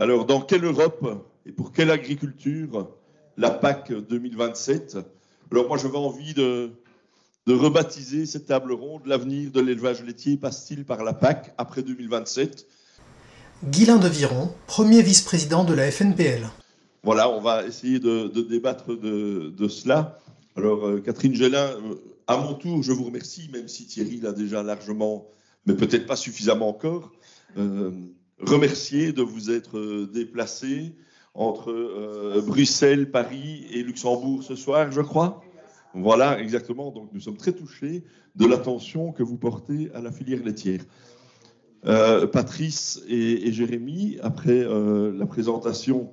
Alors, dans quelle Europe et pour quelle agriculture la PAC 2027 Alors, moi, j'avais envie de, de rebaptiser cette table ronde L'avenir de l'élevage laitier passe-t-il par la PAC après 2027 Guylain de Viron, premier vice-président de la FNPL. Voilà, on va essayer de, débattre de, cela. Alors, euh, Catherine Gélin, euh, à mon tour, je vous remercie, même si Thierry l'a déjà largement, mais peut-être pas suffisamment encore, euh, remercier de vous être déplacé entre Bruxelles, Paris et Luxembourg ce soir, je crois. Voilà, exactement. Donc, nous sommes très touchés de l'attention que vous portez à la filière laitière. Euh, Patrice et, Jérémy, après euh, la présentation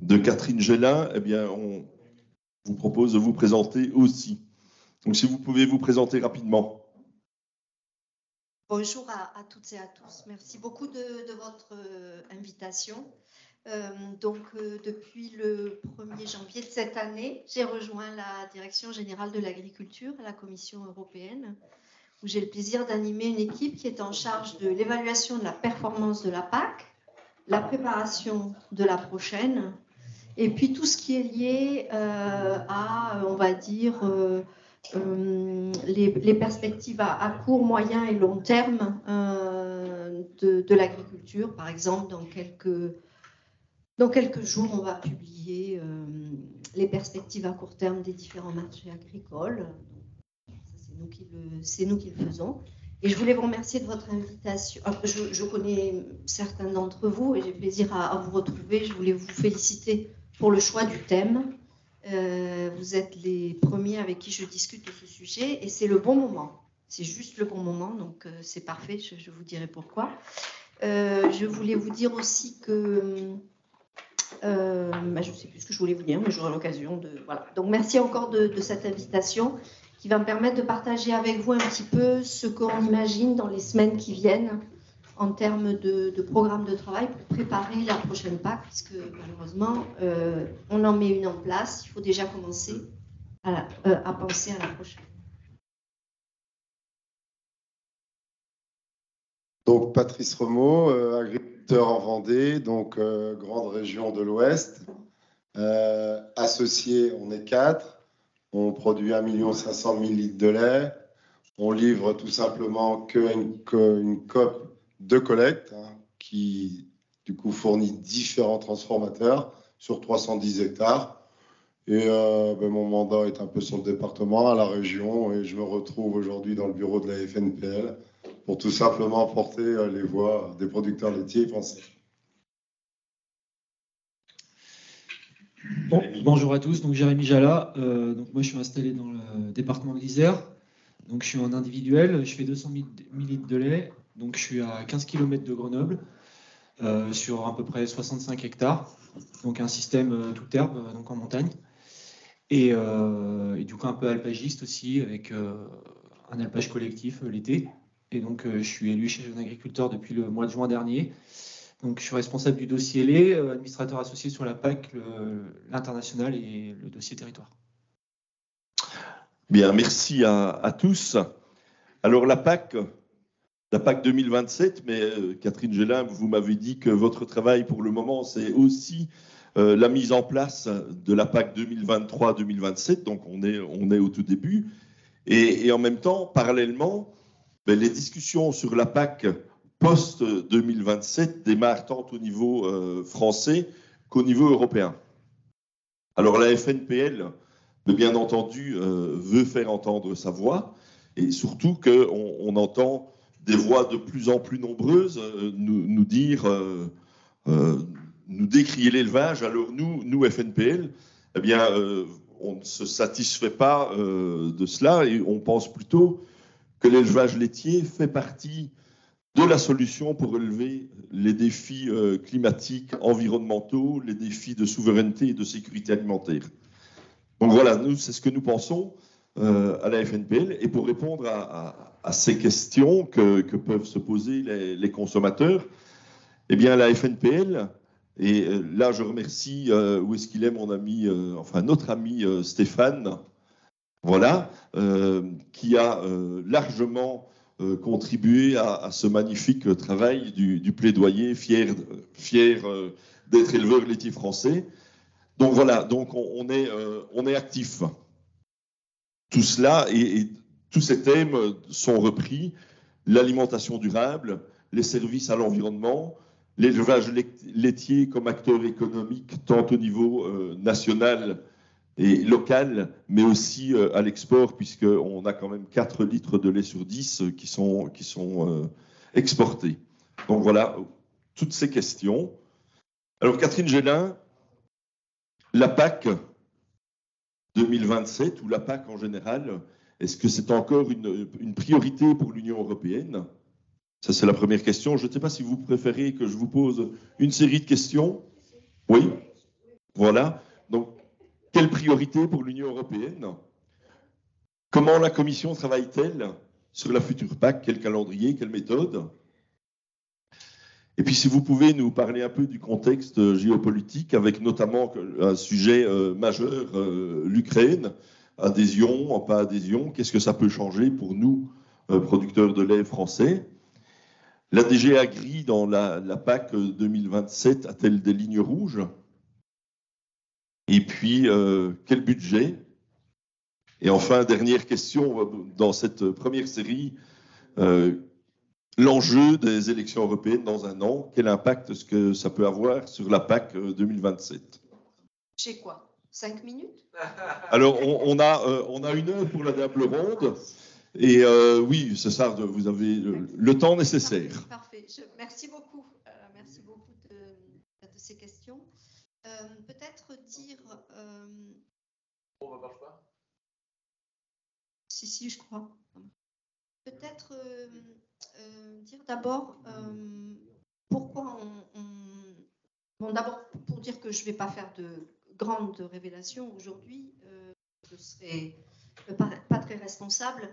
de Catherine Gélin, eh bien, on vous propose de vous présenter aussi. Donc, si vous pouvez vous présenter rapidement. Bonjour à, toutes et à tous. Merci beaucoup de, votre euh, invitation. donc, depuis le 1er janvier de cette année, j'ai rejoint la Direction générale de l'agriculture à la Commission européenne où j'ai le plaisir d'animer une équipe qui est en charge de l'évaluation de la performance de la PAC, la préparation de la prochaine, et puis tout ce qui est lié euh, à, on va dire, euh, euh, les, perspectives à, court, moyen et long terme de, de l'agriculture. Par exemple, dans quelques, dans quelques jours, on va publier les perspectives à court terme des différents marchés agricoles c'est nous qui le faisons. Et je voulais vous remercier de votre invitation. Ah, je, connais certains d'entre vous et j'ai plaisir à, vous retrouver. Je voulais vous féliciter pour le choix du thème. Euh, vous êtes les premiers avec qui je discute de ce sujet et c'est le bon moment. C'est juste le bon moment, donc euh, c'est parfait. Je, vous dirai pourquoi. Euh, je voulais vous dire aussi que bah, je ne sais plus ce que je voulais vous dire, mais j'aurai l'occasion de. Voilà. Donc merci encore de, de cette invitation qui va me permettre de partager avec vous un petit peu ce qu'on imagine dans les semaines qui viennent en termes de, programme de travail pour préparer la prochaine PAC, puisque malheureusement, euh, on en met une en place. Il faut déjà commencer à, euh, penser à la prochaine. Donc, Patrice Remo, euh, agriculteur en Vendée, donc grande région de l'Ouest. associé, on est quatre. On produit 1 500 000 litres de lait. On livre tout simplement qu'une une COP de collecte hein, qui, du coup, fournit différents transformateurs sur 310 hectares. Et euh, ben, mon mandat est un peu sur le département, à la région, et je me retrouve aujourd'hui dans le bureau de la FNPL pour tout simplement porter euh, les voix des producteurs laitiers français. bonjour à tous, donc Jérémy Jala. Euh, donc moi je suis installé dans le département de l'Isère. Donc je suis en individuel, je fais 200 000 litres de lait. Donc je suis à 15 km de Grenoble, euh, sur à peu près 65 hectares. Donc un système euh, toute herbe, donc en montagne. Et, du coup un peu alpagiste aussi, avec un alpage collectif l'été. Et donc je suis élu chez un agriculteur depuis le mois de juin dernier. Donc, je suis responsable du dossier lait, euh, administrateur associé sur la PAC, l'international et le dossier territoire. Bien, merci à, tous. Alors, la PAC, la PAC 2027, mais euh, Catherine Gélin, vous m'avez dit que votre travail pour le moment, c'est aussi euh, la mise en place de la PAC 2023-2027, donc on est, on est au tout début. Et, en même temps, parallèlement, ben, les discussions sur la PAC post-2027 démarre tant au niveau euh, français qu'au niveau européen. Alors la FNPL, bien entendu, veut faire entendre sa voix et surtout qu'on on entend des voix de plus en plus nombreuses euh, nous, dire, nous décrier l'élevage. Alors nous, nous FNPL, eh bien, on ne se satisfait pas de cela et on pense plutôt que l'élevage laitier fait partie de la solution pour relever les défis euh, climatiques, environnementaux, les défis de souveraineté et de sécurité alimentaire. Donc voilà, nous, c'est ce que nous pensons euh, à la FNPL. Et pour répondre à, ces questions que, peuvent se poser les, consommateurs, eh bien, la FNPL, et euh, là, je remercie, où est-ce qu'il est, mon ami, enfin, notre ami Stéphane, voilà, qui a largement euh, contribué à, ce magnifique travail du, plaidoyer, fier, fier d'être éleveur laitier français. Donc voilà, donc on, est, on est actif. Tout cela et, tous ces thèmes sont repris l'alimentation durable, les services à l'environnement, l'élevage laitier comme acteur économique tant au niveau national et local, mais aussi euh, à l'export, puisqu'on a quand même 4 litres de lait sur 10 euh, qui sont, euh, exportés. Donc voilà, toutes ces questions. Alors Catherine Gélin, la PAC 2027 ou la PAC en général, est-ce que c'est encore une, priorité pour l'Union européenne? Ça, c'est la première question. Je ne sais pas si vous préférez que je vous pose une série de questions. Oui? Voilà. Donc, quelle priorité pour l'Union européenne? Comment la Commission travaille-t-elle sur la future PAC? Quel calendrier? Quelle méthode? Et puis si vous pouvez nous parler un peu du contexte géopolitique, avec notamment un sujet euh, majeur, euh, l'Ukraine, adhésion, pas adhésion, qu'est-ce que ça peut changer pour nous, euh, producteurs de lait français? La DG Agri dans la PAC 2027 a-t-elle des lignes rouges? Et puis, euh, quel budget? Et enfin, dernière question dans cette première série, euh, l'enjeu des élections européennes dans un an, quel impact est-ce que ça peut avoir sur la PAC 2027 J'ai quoi? Cinq minutes Alors, on, a, euh, on a une heure pour la table ronde. Et oui, c'est ça, vous avez le, temps nécessaire. Parfait. merci beaucoup. merci beaucoup de ces questions. Euh, peut-être dire. Euh, On va pas Si, si, je crois. Peut-être euh, dire d'abord pourquoi on. Bon, d'abord, pour dire que je ne vais pas faire de grandes révélations aujourd'hui, je ne serai pas, très responsable.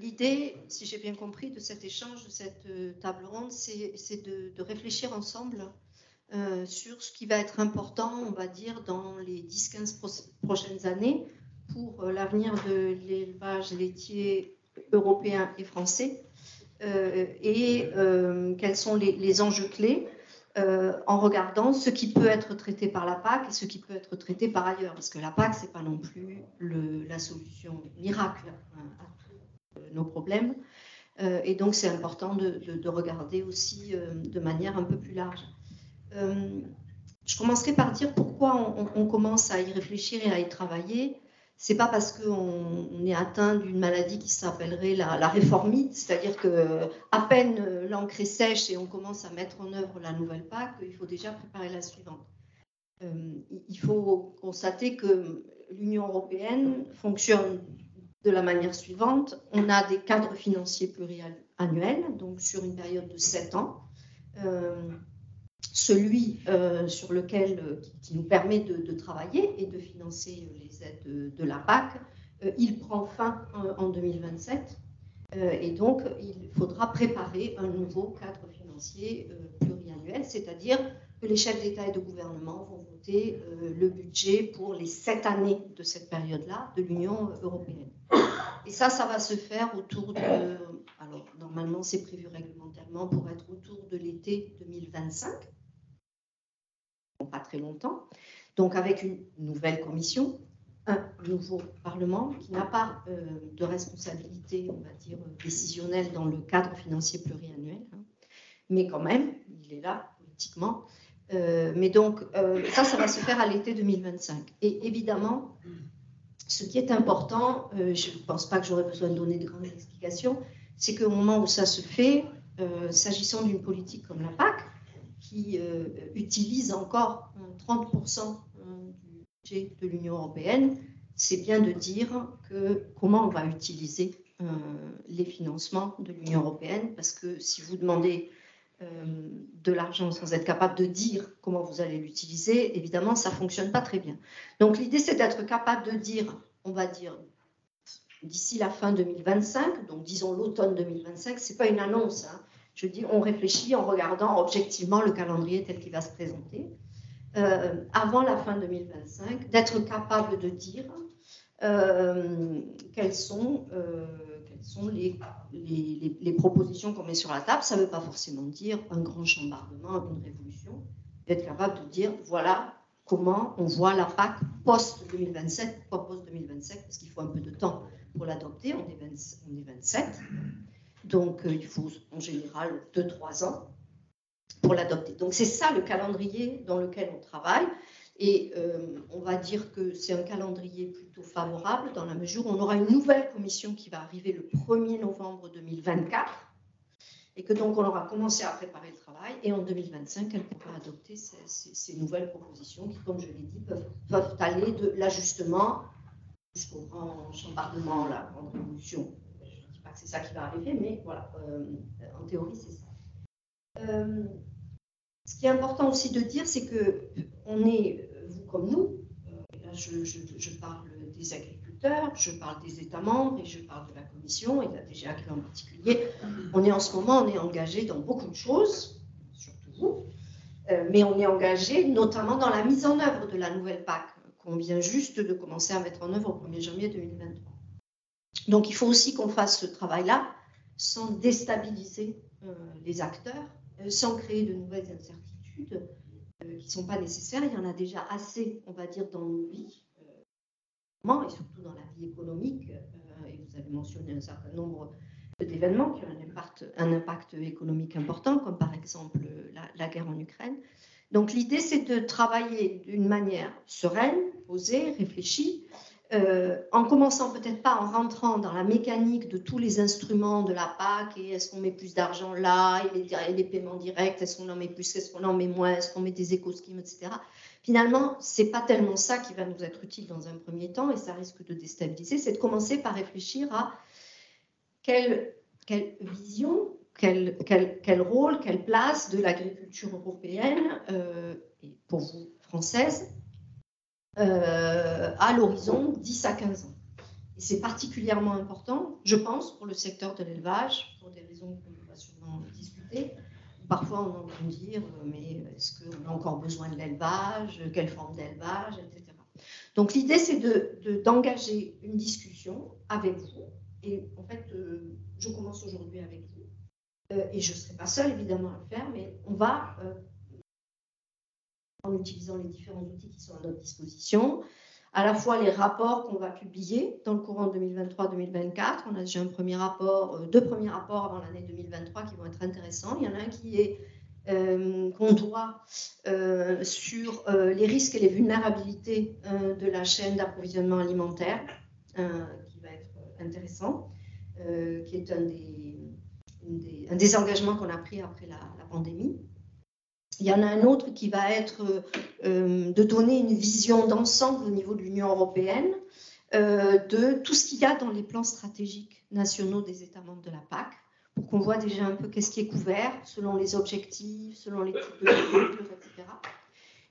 L'idée, si j'ai bien compris, de cet échange, de cette table ronde, c'est de, réfléchir ensemble euh, sur ce qui va être important, on va dire, dans les 10-15 prochaines années pour euh, l'avenir de l'élevage laitier européen et français euh, et quels sont les, enjeux clés en regardant ce qui peut être traité par la PAC et ce qui peut être traité par ailleurs. Parce que la PAC, ce n'est pas non plus la solution miracle à nos problèmes. et donc, c'est important de, de, regarder aussi de manière un peu plus large. Euh, je commencerai par dire pourquoi on, commence à y réfléchir et à y travailler. C'est pas parce qu'on est atteint d'une maladie qui s'appellerait la, réformite, c'est-à-dire que à peine l'encre est sèche et on commence à mettre en œuvre la nouvelle PAC, il faut déjà préparer la suivante. Euh, il faut constater que l'Union européenne fonctionne de la manière suivante. On a des cadres financiers pluriannuels, donc sur une période de 7 ans. Euh, celui euh, sur lequel, euh, qui, nous permet de, travailler et de financer les aides de, la PAC, euh, il prend fin en 2027. et donc, il faudra préparer un nouveau cadre financier pluriannuel, c'est-à-dire que les chefs d'État et de gouvernement vont voter le budget pour les sept années de cette période-là de l'Union européenne. Et ça, ça va se faire autour de... Alors, normalement, c'est prévu pour être autour de l'été 2025 pas très longtemps. Donc avec une nouvelle commission, un nouveau Parlement qui n'a pas euh, de responsabilité, on va dire, décisionnelle dans le cadre financier pluriannuel, hein. mais quand même, il est là politiquement. Euh, mais donc, euh, ça, ça va se faire à l'été 2025. Et évidemment, ce qui est important, je ne pense pas que j'aurais besoin de donner de grandes explications, c'est qu'au moment où ça se fait, s'agissant d'une politique comme la PAC, qui euh, utilise encore 30% euh, du budget de l'Union européenne, c'est bien de dire que comment on va utiliser euh, les financements de l'Union européenne, parce que si vous demandez de l'argent sans être capable de dire comment vous allez l'utiliser, évidemment, ça ne fonctionne pas très bien. Donc l'idée, c'est d'être capable de dire, on va dire, d'ici la fin 2025, donc disons l'automne 2025, ce n'est pas une annonce, hein, je dis, on réfléchit en regardant objectivement le calendrier tel qu'il va se présenter, euh, avant la fin 2025, d'être capable de dire euh, quels, sont, euh, quelles les, les, propositions qu'on met sur la table. Ça ne veut pas forcément dire un grand chambardement, une révolution. Être capable de dire, voilà comment on voit la PAC post-2027. Pourquoi post-2027 Parce qu'il faut un peu de temps pour l'adopter. On, est on est 27. Donc, euh, il faut en général 2-3 ans pour l'adopter. Donc, c'est ça le calendrier dans lequel on travaille. Et euh, on va dire que c'est un calendrier plutôt favorable dans la mesure où on aura une nouvelle commission qui va arriver le 1er novembre 2024 et que donc on aura commencé à préparer le travail et en 2025, elle pourra adopter ces, nouvelles propositions qui, comme je l'ai dit, peuvent, aller de l'ajustement jusqu'au grand chambardement, la grande révolution. Je ne dis pas que c'est ça qui va arriver, mais voilà, euh, en théorie, c'est ça. Euh, ce qui est important aussi de dire, c'est que on est, vous comme nous, euh, là je, parle des agriculteurs, je parle des États membres et je parle de la Commission et de la DGAC en particulier. On est en ce moment, on est engagé dans beaucoup de choses, surtout vous, euh, mais on est engagé notamment dans la mise en œuvre de la nouvelle PAC qu'on vient juste de commencer à mettre en œuvre au 1er janvier 2023. Donc il faut aussi qu'on fasse ce travail-là sans déstabiliser euh, les acteurs euh, sans créer de nouvelles incertitudes qui ne sont pas nécessaires. Il y en a déjà assez, on va dire, dans nos vies, et surtout dans la vie économique. et vous avez mentionné un certain nombre d'événements qui ont un impact, économique important, comme par exemple la guerre en Ukraine. Donc l'idée, c'est de travailler d'une manière sereine, posée, réfléchie, euh, en commençant peut-être pas en rentrant dans la mécanique de tous les instruments de la PAC, et est-ce qu'on met plus d'argent là, et les, les, paiements directs, est-ce qu'on en met plus, est-ce qu'on en met moins, est-ce qu'on met des éco-schemes, etc. Finalement, c'est pas tellement ça qui va nous être utile dans un premier temps, et ça risque de déstabiliser, c'est de commencer par réfléchir à quelle, vision, quel, rôle, quelle place de l'agriculture européenne, euh, pour vous, française, euh, à l'horizon 10 à 15 ans. Et c'est particulièrement important, je pense, pour le secteur de l'élevage, pour des raisons qu'on va sûrement discuter. Parfois, on entend dire, euh, mais est-ce qu'on a encore besoin de l'élevage Quelle forme d'élevage etc. Donc, l'idée, c'est d'engager de, une discussion avec vous. Et en fait, euh, je commence aujourd'hui avec vous. et je ne serai pas seule, évidemment, à le faire, mais on va en utilisant les différents outils qui sont à notre disposition. À la fois les rapports qu'on va publier dans le courant 2023-2024. On a déjà un premier rapport, euh, deux premiers rapports avant l'année 2023 qui vont être intéressants. Il y en a un qui est euh, qu'on doit euh, sur les risques et les vulnérabilités de la chaîne d'approvisionnement alimentaire, qui va être intéressant, qui est un des, engagements qu'on a pris après la pandémie. Il y en a un autre qui va être euh, de donner une vision d'ensemble au niveau de l'Union européenne euh, de tout ce qu'il y a dans les plans stratégiques nationaux des États membres de la PAC, pour qu'on voit déjà un peu qu'est-ce qui est couvert selon les objectifs, selon les types de culture, etc.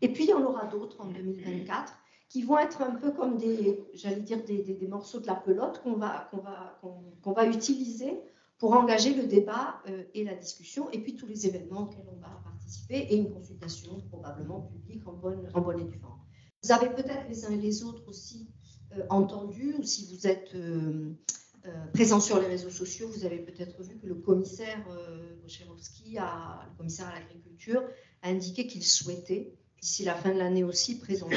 Et puis, il y en aura d'autres en 2024 qui vont être un peu comme des, j'allais dire, des, morceaux de la pelote qu'on va, qu'on va, qu'on va utiliser pour engager le débat euh, et la discussion, et puis tous les événements auxquels on va et une consultation probablement publique en bonne, et due forme. Vous avez peut-être les uns et les autres aussi euh, entendu, ou si vous êtes euh, présent sur les réseaux sociaux, vous avez peut-être vu que le commissaire euh, a, le commissaire à l'agriculture, a indiqué qu'il souhaitait, d'ici la fin de l'année aussi, présenter,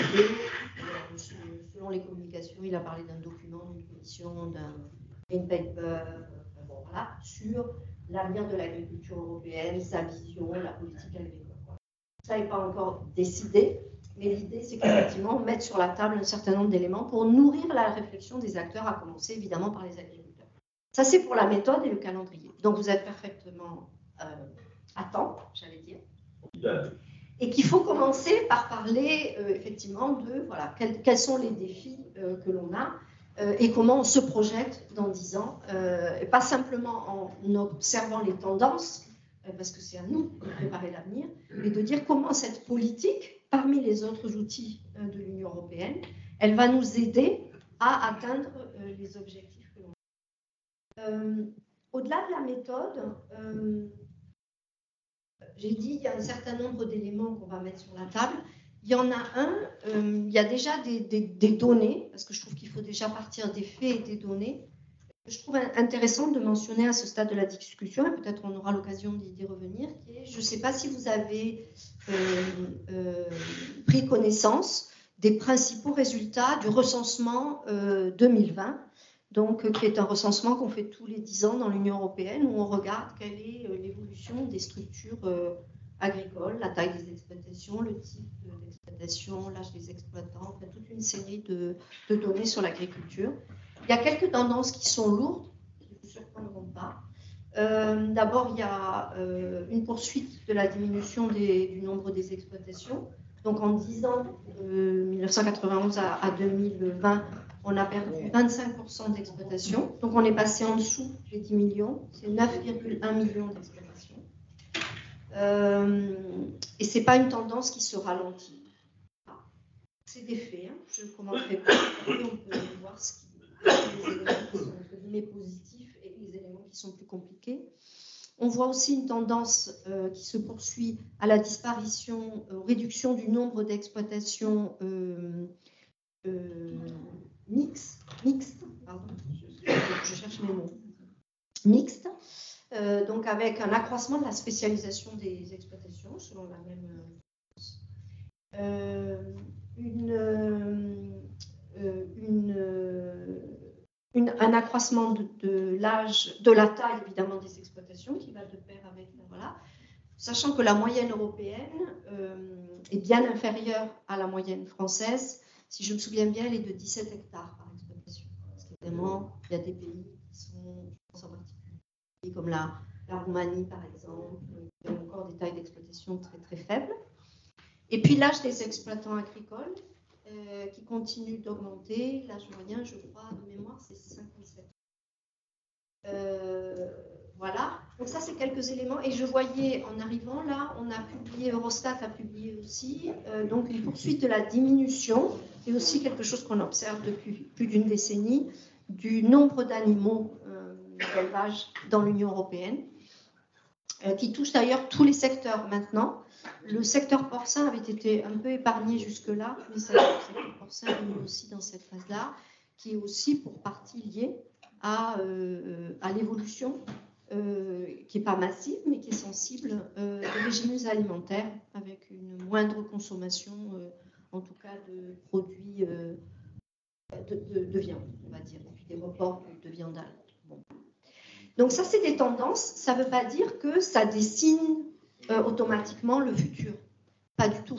selon les communications, il a parlé d'un document, d'une commission, d'un paper, sur l'avenir de l'agriculture européenne, sa vision, la politique agricole. Ça n'est pas encore décidé, mais l'idée, c'est qu'effectivement, mettre sur la table un certain nombre d'éléments pour nourrir la réflexion des acteurs, à commencer évidemment par les agriculteurs. Ça, c'est pour la méthode et le calendrier. Donc, vous êtes parfaitement euh, à temps, j'allais dire. Et qu'il faut commencer par parler euh, effectivement de voilà, quels, sont les défis euh, que l'on a et comment on se projette dans dix ans, euh, pas simplement en observant les tendances, euh, parce que c'est à nous de préparer l'avenir, mais de dire comment cette politique, parmi les autres outils de l'Union européenne, elle va nous aider à atteindre les objectifs que l'on a. Au-delà de la méthode, j'ai dit, il y a un certain nombre d'éléments qu'on va mettre sur la table. Il y en a un, euh, il y a déjà des, données, parce que je trouve qu'il faut déjà partir des faits et des données. je trouve intéressant de mentionner à ce stade de la discussion, et peut-être on aura l'occasion d'y revenir, qui est, je ne sais pas si vous avez euh, euh, pris connaissance des principaux résultats du recensement 2020, donc, qui est un recensement qu'on fait tous les 10 ans dans l'Union européenne, où on regarde quelle est l'évolution des structures agricoles, la taille des exploitations, le type d'exploitation, l'âge des exploitants, toute une série de données sur l'agriculture. Il y a quelques tendances qui sont lourdes, qui ne vous surprendront pas. Euh, d'abord, il y a euh, une poursuite de la diminution du nombre des exploitations. Donc, en 10 ans, de 1991 à, 2020, on a perdu 25% d'exploitation. Donc, on est passé en dessous des 10 millions. C'est 9,1 millions d'exploitations. Euh, et ce n'est pas une tendance qui se ralentit. C'est des faits. Hein. Je ne commenterai pas. On peut voir ce qui les éléments qui sont positifs et les éléments qui sont plus compliqués. On voit aussi une tendance euh, qui se poursuit à la disparition, euh, réduction du nombre d'exploitations euh, mixtes, pardon, je, cherche mes mots, mixtes, donc avec un accroissement de la spécialisation des exploitations selon la même une euh, une, un accroissement de, l'âge, de la taille évidemment des exploitations qui va de pair avec voilà, sachant que la moyenne européenne euh, est bien inférieure à la moyenne française. Si je me souviens bien, elle est de 17 hectares par exploitation. Parce qu'évidemment, il y a des pays qui sont, comme la, Roumanie par exemple, qui ont encore des tailles d'exploitation très très faibles. Et puis l'âge des exploitants agricoles, euh, qui continue d'augmenter. L'âge moyen, je crois, de mémoire, c'est 57. Euh, voilà. Donc ça, c'est quelques éléments. Et je voyais en arrivant là, on a publié, Eurostat a publié aussi, euh, donc une poursuite de la diminution, et aussi quelque chose qu'on observe depuis plus d'une décennie, du nombre d'animaux d'élevage dans l'Union européenne, qui touche d'ailleurs tous les secteurs maintenant. Le secteur porcin avait été un peu épargné jusque-là, mais le secteur porcin est aussi dans cette phase-là, qui est aussi pour partie liée à, euh, à l'évolution, euh, qui n'est pas massive, mais qui est sensible euh, des régimes alimentaires, avec une moindre consommation, en tout cas, de produits de, viande, on va dire, et puis des reports de viande. Donc ça, c'est des tendances. Ça ne veut pas dire que ça dessine euh, automatiquement le futur. Pas du tout.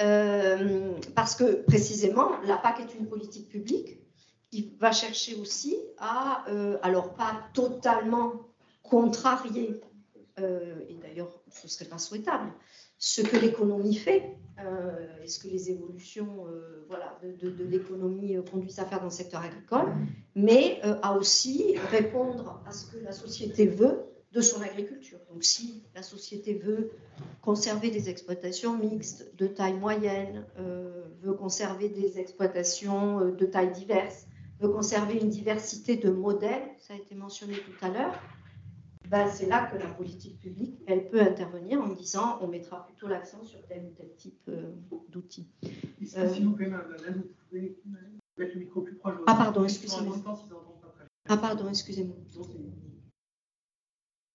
Euh, parce que précisément, la PAC est une politique publique qui va chercher aussi à, euh, alors pas totalement contrarier, et d'ailleurs ce ne serait pas souhaitable, ce que l'économie fait et ce que les évolutions voilà, de, l'économie conduisent à faire dans le secteur agricole, mais à aussi répondre à ce que la société veut de son agriculture. Donc si la société veut conserver des exploitations mixtes de taille moyenne, euh, veut conserver des exploitations euh, de taille diverse, veut conserver une diversité de modèles, ça a été mentionné tout à l'heure, ben c'est là que la politique publique, elle peut intervenir en disant on mettra plutôt l'accent sur tel ou tel type euh, d'outils. Ah pardon, excusez-moi. Ah pardon, excusez-moi.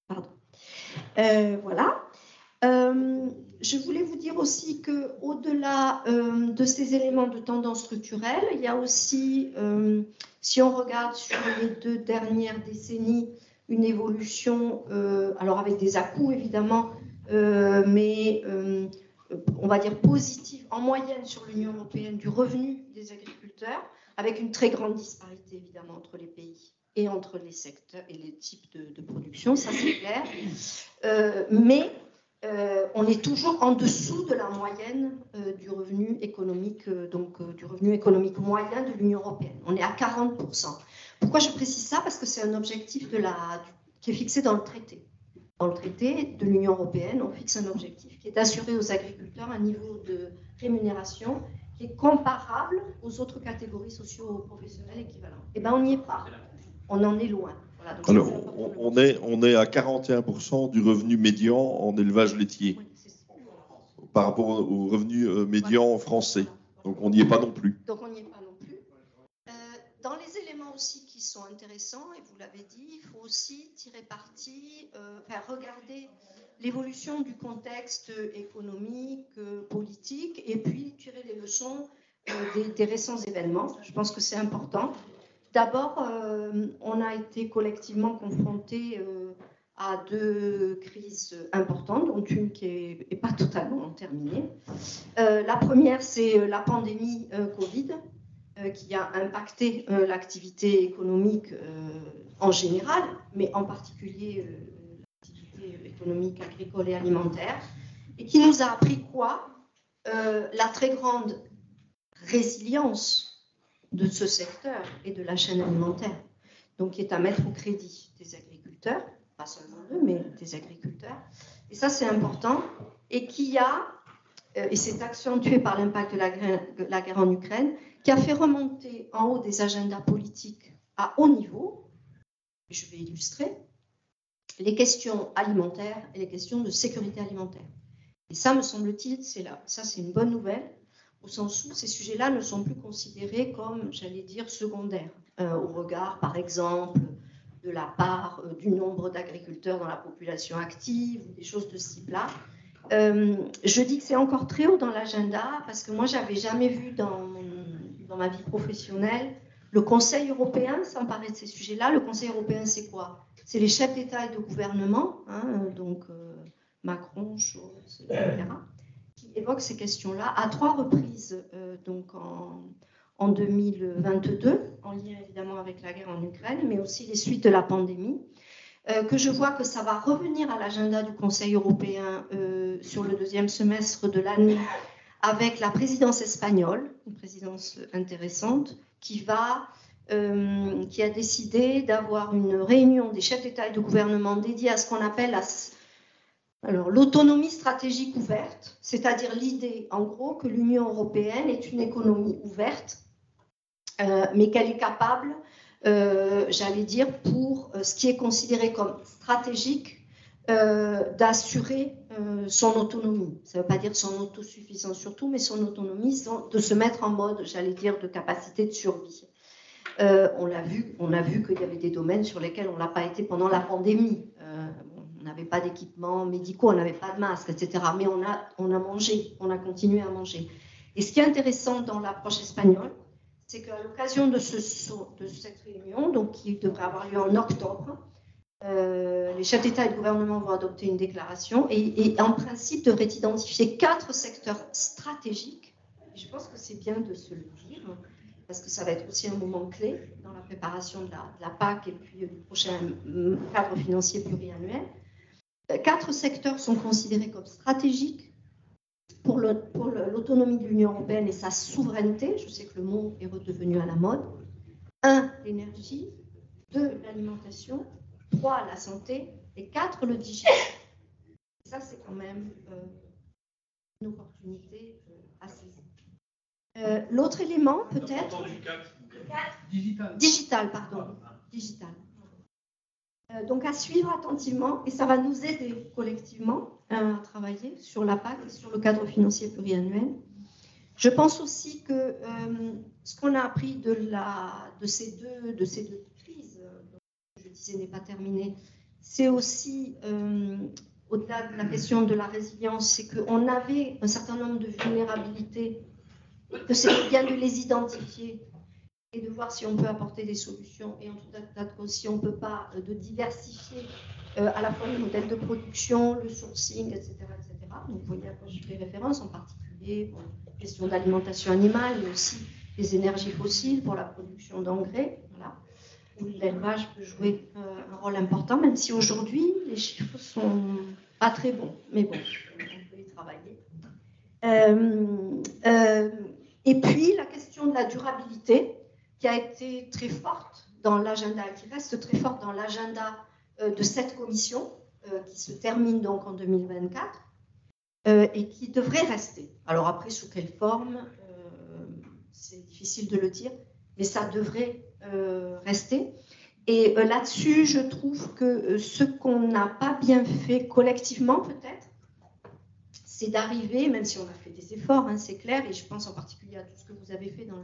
Pardon. Euh, voilà. Euh, je voulais vous dire aussi que au-delà euh, de ces éléments de tendance structurelle, il y a aussi, si on regarde sur les deux dernières décennies, une évolution, alors avec des à-coups évidemment, mais on va dire positive en moyenne sur l'Union européenne du revenu des agriculteurs, avec une très grande disparité évidemment entre les pays et entre les secteurs et les types de, production, ça c'est clair. Euh, mais euh, on est toujours en dessous de la moyenne euh, du revenu économique, donc du revenu économique moyen de l'Union européenne. On est à 40%. Pourquoi je précise ça? Parce que c'est un objectif de la, qui est fixé dans le traité. Dans le traité de l'Union européenne, on fixe un objectif qui est d'assurer aux agriculteurs un niveau de rémunération qui est comparable aux autres catégories socio-professionnelles équivalentes. Eh bien, on n'y est pas on en est loin. Alors, on, est, on est à 41% du revenu médian en élevage laitier par rapport au revenu euh, médian français. Donc on n'y est pas non plus. Donc on n'y est pas non plus. Dans les éléments aussi qui sont intéressants, et vous l'avez dit, il faut aussi tirer parti, euh, regarder l'évolution du contexte économique, euh, politique, et puis tirer les leçons euh, des, des, récents événements. Je pense que c'est important. D'abord, on a été collectivement confrontés à deux crises importantes, dont une qui n'est pas totalement terminée. la première, c'est la pandémie Covid qui a impacté euh, l'activité économique euh, en général, mais en particulier l'activité économique agricole et alimentaire, et qui nous a appris quoi La très grande résilience de ce secteur et de la chaîne alimentaire, donc qui est à mettre au crédit des agriculteurs, pas seulement eux, mais des agriculteurs. Et ça, c'est important, et qui a, et c'est accentué par l'impact de la guerre en Ukraine, qui a fait remonter en haut des agendas politiques à haut niveau, je vais illustrer, les questions alimentaires et les questions de sécurité alimentaire. Et ça, me semble-t-il, c'est là. Ça, c'est une bonne nouvelle, au sens où ces sujets-là ne sont plus considérés comme, j'allais dire, secondaires, euh, au regard, par exemple, de la part euh, du nombre d'agriculteurs dans la population active ou des choses de ce type-là. Euh, je dis que c'est encore très haut dans l'agenda parce que moi, j'avais jamais vu dans ma vie professionnelle. Le Conseil européen s'emparer de ces sujets-là. Le Conseil européen, c'est quoi? C'est les chefs d'État et de gouvernement, hein, donc euh, Macron, Scholz, etc., qui évoquent ces questions-là à trois reprises, euh, donc en, en 2022, en lien évidemment avec la guerre en Ukraine, mais aussi les suites de la pandémie. Euh, que je vois que ça va revenir à l'agenda du Conseil européen sur le deuxième semestre de l'année avec la présidence espagnole, une présidence intéressante, euh, qui a décidé d'avoir une réunion des chefs d'État et de gouvernement dédiée à ce qu'on appelle alors, l'autonomie stratégique ouverte, c'est-à-dire l'idée, en gros, que l'Union européenne est une économie ouverte, euh, mais qu'elle est capable, euh, j'allais dire, pour ce qui est considéré comme stratégique, d'assurer euh, son autonomie. Ça ne veut pas dire son autosuffisance surtout, mais son autonomie, de se mettre en mode, j'allais dire, de capacité de survie. Euh, on l'a vu, on a vu qu'il y avait des domaines sur lesquels on n'a pas été pendant la pandémie. Euh, on n'avait pas d'équipements médicaux, on n'avait pas de masques, etc. Mais on a, on a mangé, on a continué à manger. Et ce qui est intéressant dans l'approche espagnole, c'est qu'à l'occasion de, ce, de cette réunion, donc qui devrait avoir lieu en octobre, euh, les chefs d'État et de gouvernement vont adopter une déclaration et, en principe devraient identifier quatre secteurs stratégiques. je pense que c'est bien de se le dire parce que ça va être aussi un moment clé dans la préparation de la, PAC et puis du prochain cadre financier pluriannuel. Euh, quatre secteurs sont considérés comme stratégiques pour l'autonomie de l'Union européenne et sa souveraineté. Je sais que le mot est redevenu à la mode. Un, l'énergie. Deux, l'alimentation. 3, la santé, et 4, le digital. ça, c'est quand même euh, une opportunité euh, à saisir. Euh, l'autre élément, peut-être? Digital. Digital, pardon. Digital. donc à suivre attentivement, et ça va nous aider collectivement à travailler sur la PAC et sur le cadre financier pluriannuel. Je pense aussi que ce qu'on a appris de, ces deux, de ces deux n'est pas terminé, c'est aussi, euh, au-delà de la question de la résilience, c'est qu'on avait un certain nombre de vulnérabilités, que c'est bien de les identifier et de voir si on peut apporter des solutions, et en tout cas si on ne peut pas, euh, de diversifier euh, à la fois le modèle de production, le sourcing, etc. etc. Donc, vous voyez à quoi je fais référence, en particulier pour la question d'alimentation animale, mais aussi les énergies fossiles pour la production d'engrais. Voilà l'élevage peut jouer euh, un rôle important, même si aujourd'hui les chiffres sont pas très bons. Mais bon, on peut y travailler. Euh, et puis la question de la durabilité, qui a été très forte dans l'agenda, qui reste très forte dans l'agenda de cette commission, qui se termine donc en 2024, et qui devrait rester. Alors après, sous quelle forme, c'est difficile de le dire, mais ça devrait euh, rester. Et euh, là-dessus, je trouve que euh, ce qu'on n'a pas bien fait collectivement, peut-être, c'est d'arriver, même si on a fait des efforts, hein, c'est clair, et je pense en particulier à tout ce que vous avez fait dans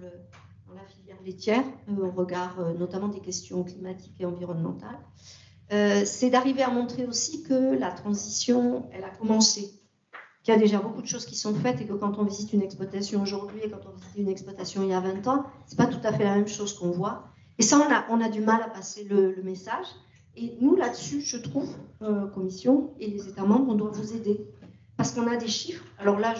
la filière laitière, au regard notamment des questions climatiques et environnementales. C'est d'arriver à montrer aussi que la transition, elle a commencé, qu'il y a déjà beaucoup de choses qui sont faites et que quand on visite une exploitation aujourd'hui et quand on visite une exploitation il y a 20 ans, c'est pas tout à fait la même chose qu'on voit. Et ça, on a, du mal à passer le, message. Et nous, là-dessus, je trouve, euh, Commission et les États membres, on doit vous aider. Parce qu'on a des chiffres. Alors là,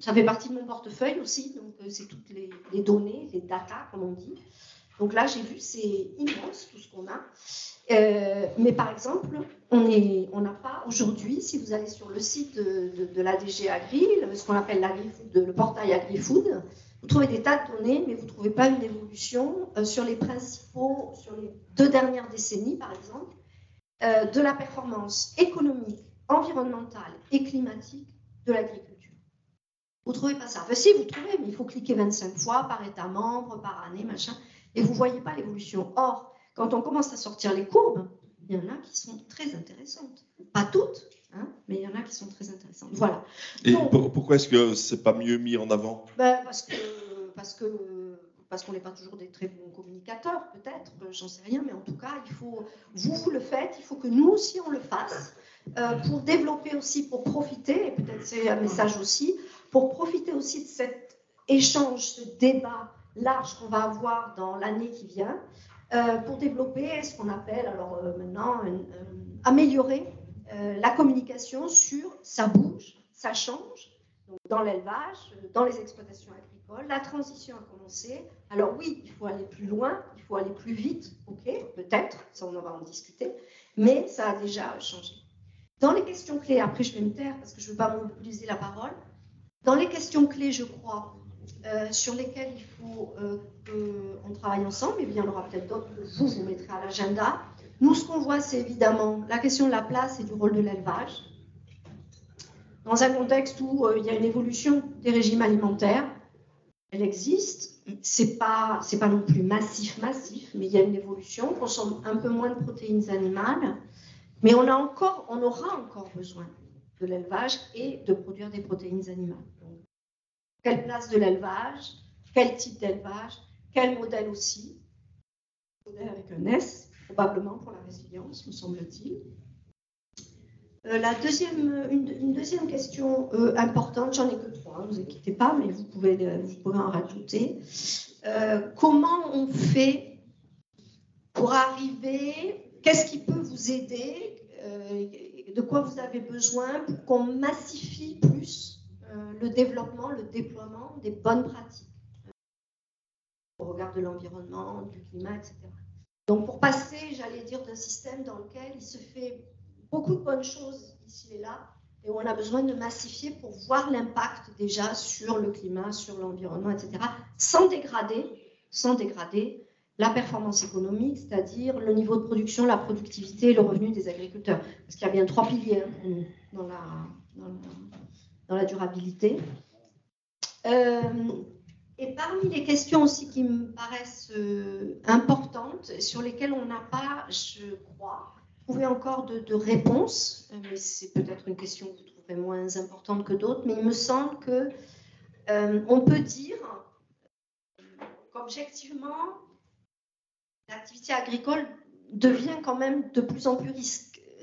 ça fait partie de mon portefeuille aussi, donc euh, c'est toutes les, données, les data, comme on dit. Donc là, j'ai vu, c'est immense tout ce qu'on a. Euh, mais par exemple, on n'a pas aujourd'hui, si vous allez sur le site de, de, l'ADG Agri, ce qu'on appelle le portail AgriFood, vous trouvez des tas de données, mais vous ne trouvez pas une évolution euh, sur les principaux, sur les deux dernières décennies, par exemple, euh, de la performance économique, environnementale et climatique de l'agriculture. Vous ne trouvez pas ça Enfin, si, vous trouvez, mais il faut cliquer 25 fois par État membre, par année, machin, et vous ne voyez pas l'évolution. Or, quand on commence à sortir les courbes, il y en a qui sont très intéressantes. Pas toutes, hein, mais il y en a qui sont très intéressantes. Voilà. Et pourquoi est-ce que c'est pas mieux mis en avant? Ben, Parce que parce que parce qu'on n'est pas toujours des très bons communicateurs, peut-être, j'en sais rien, mais en tout cas, il faut, vous, vous le faites, il faut que nous aussi, on le fasse, euh, pour développer aussi, pour profiter, et peut-être c'est un message aussi, pour profiter aussi de cet échange, ce débat large qu'on va avoir dans l'année qui vient, euh, pour développer ce qu'on appelle alors euh, maintenant euh, améliorer la communication sur ça bouge, ça change, donc dans l'élevage, dans les exploitations agricoles, la transition a commencé. Alors oui, il faut aller plus loin, il faut aller plus vite, ok, peut-être, ça on va en discuter, mais ça a déjà changé. Dans les questions clés, après je vais me taire parce que je ne veux pas monopoliser la parole, dans les questions clés, je crois, euh, sur lesquels il faut euh, qu'on travaille ensemble, et bien il y en aura peut-être d'autres que vous, vous mettrez à l'agenda. Nous, ce qu'on voit, c'est évidemment la question de la place et du rôle de l'élevage. Dans un contexte où euh, il y a une évolution des régimes alimentaires, elle existe. C'est pas, pas non plus massif, massif, mais il y a une évolution. On consomme un peu moins de protéines animales, mais on a encore, on aura encore besoin de l'élevage et de produire des protéines animales. Quelle place de l'élevage Quel type d'élevage Quel modèle aussi Modèle avec un S, probablement pour la résilience, me semble-t-il. Euh, la deuxième, une, deuxième question euh, importante, j'en ai que trois, ne vous inquiétez pas, mais vous pouvez, vous pouvez en rajouter. Euh, comment on fait pour arriver Qu'est-ce qui peut vous aider De quoi vous avez besoin pour qu'on massifie plus euh, le développement, le déploiement des bonnes pratiques au regard de l'environnement, du climat, etc. Donc pour passer, j'allais dire, d'un système dans lequel il se fait beaucoup de bonnes choses ici et là, et où on a besoin de massifier pour voir l'impact déjà sur le climat, sur l'environnement, etc., sans dégrader, sans dégrader la performance économique, c'est-à-dire le niveau de production, la productivité et le revenu des agriculteurs. Parce qu'il y a bien trois piliers hein, dans, la, dans la durabilité. Euh, et parmi les questions aussi qui me paraissent euh, importantes, sur lesquelles on n'a pas, je crois, trouvé encore de, de réponses, euh, mais c'est peut-être une question que vous trouverez moins importante que d'autres, mais il me semble que on peut dire qu'objectivement, l'activité agricole devient quand même de plus en plus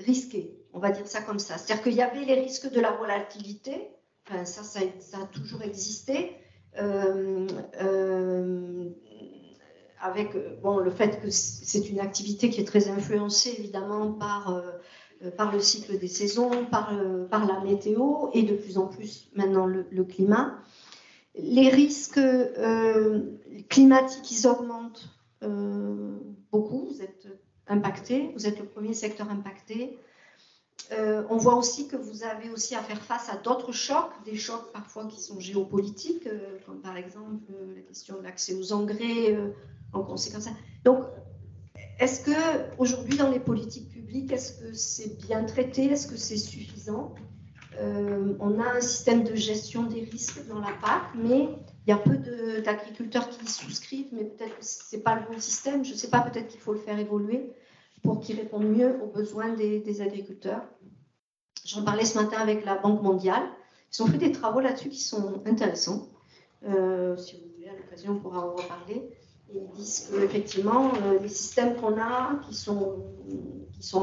risquée. On va dire ça comme ça. C'est-à-dire qu'il y avait les risques de la volatilité, ça, ça, a toujours existé. Euh, euh, avec bon, le fait que c'est une activité qui est très influencée évidemment par, euh, par le cycle des saisons, par la météo et de plus en plus maintenant le, climat. Les risques climatiques, ils augmentent beaucoup. Vous êtes impacté, vous êtes le premier secteur impacté. Euh, on voit aussi que vous avez aussi à faire face à d'autres chocs, des chocs parfois qui sont géopolitiques, euh, comme par exemple euh, la question de l'accès aux engrais en conséquence. Donc, est-ce que aujourd'hui dans les politiques publiques, est-ce que c'est bien traité, est-ce que c'est suffisant? On a un système de gestion des risques dans la PAC, mais il y a peu d'agriculteurs qui y souscrivent, mais peut-être que ce n'est pas le bon système. Je ne sais pas, peut-être qu'il faut le faire évoluer pour qu'il réponde mieux aux besoins des, agriculteurs. J'en parlais ce matin avec la Banque mondiale. Ils ont fait des travaux là-dessus qui sont intéressants. si vous voulez, à l'occasion, on pourra en reparler. Ils disent qu'effectivement, les systèmes qu'on a, qui sont,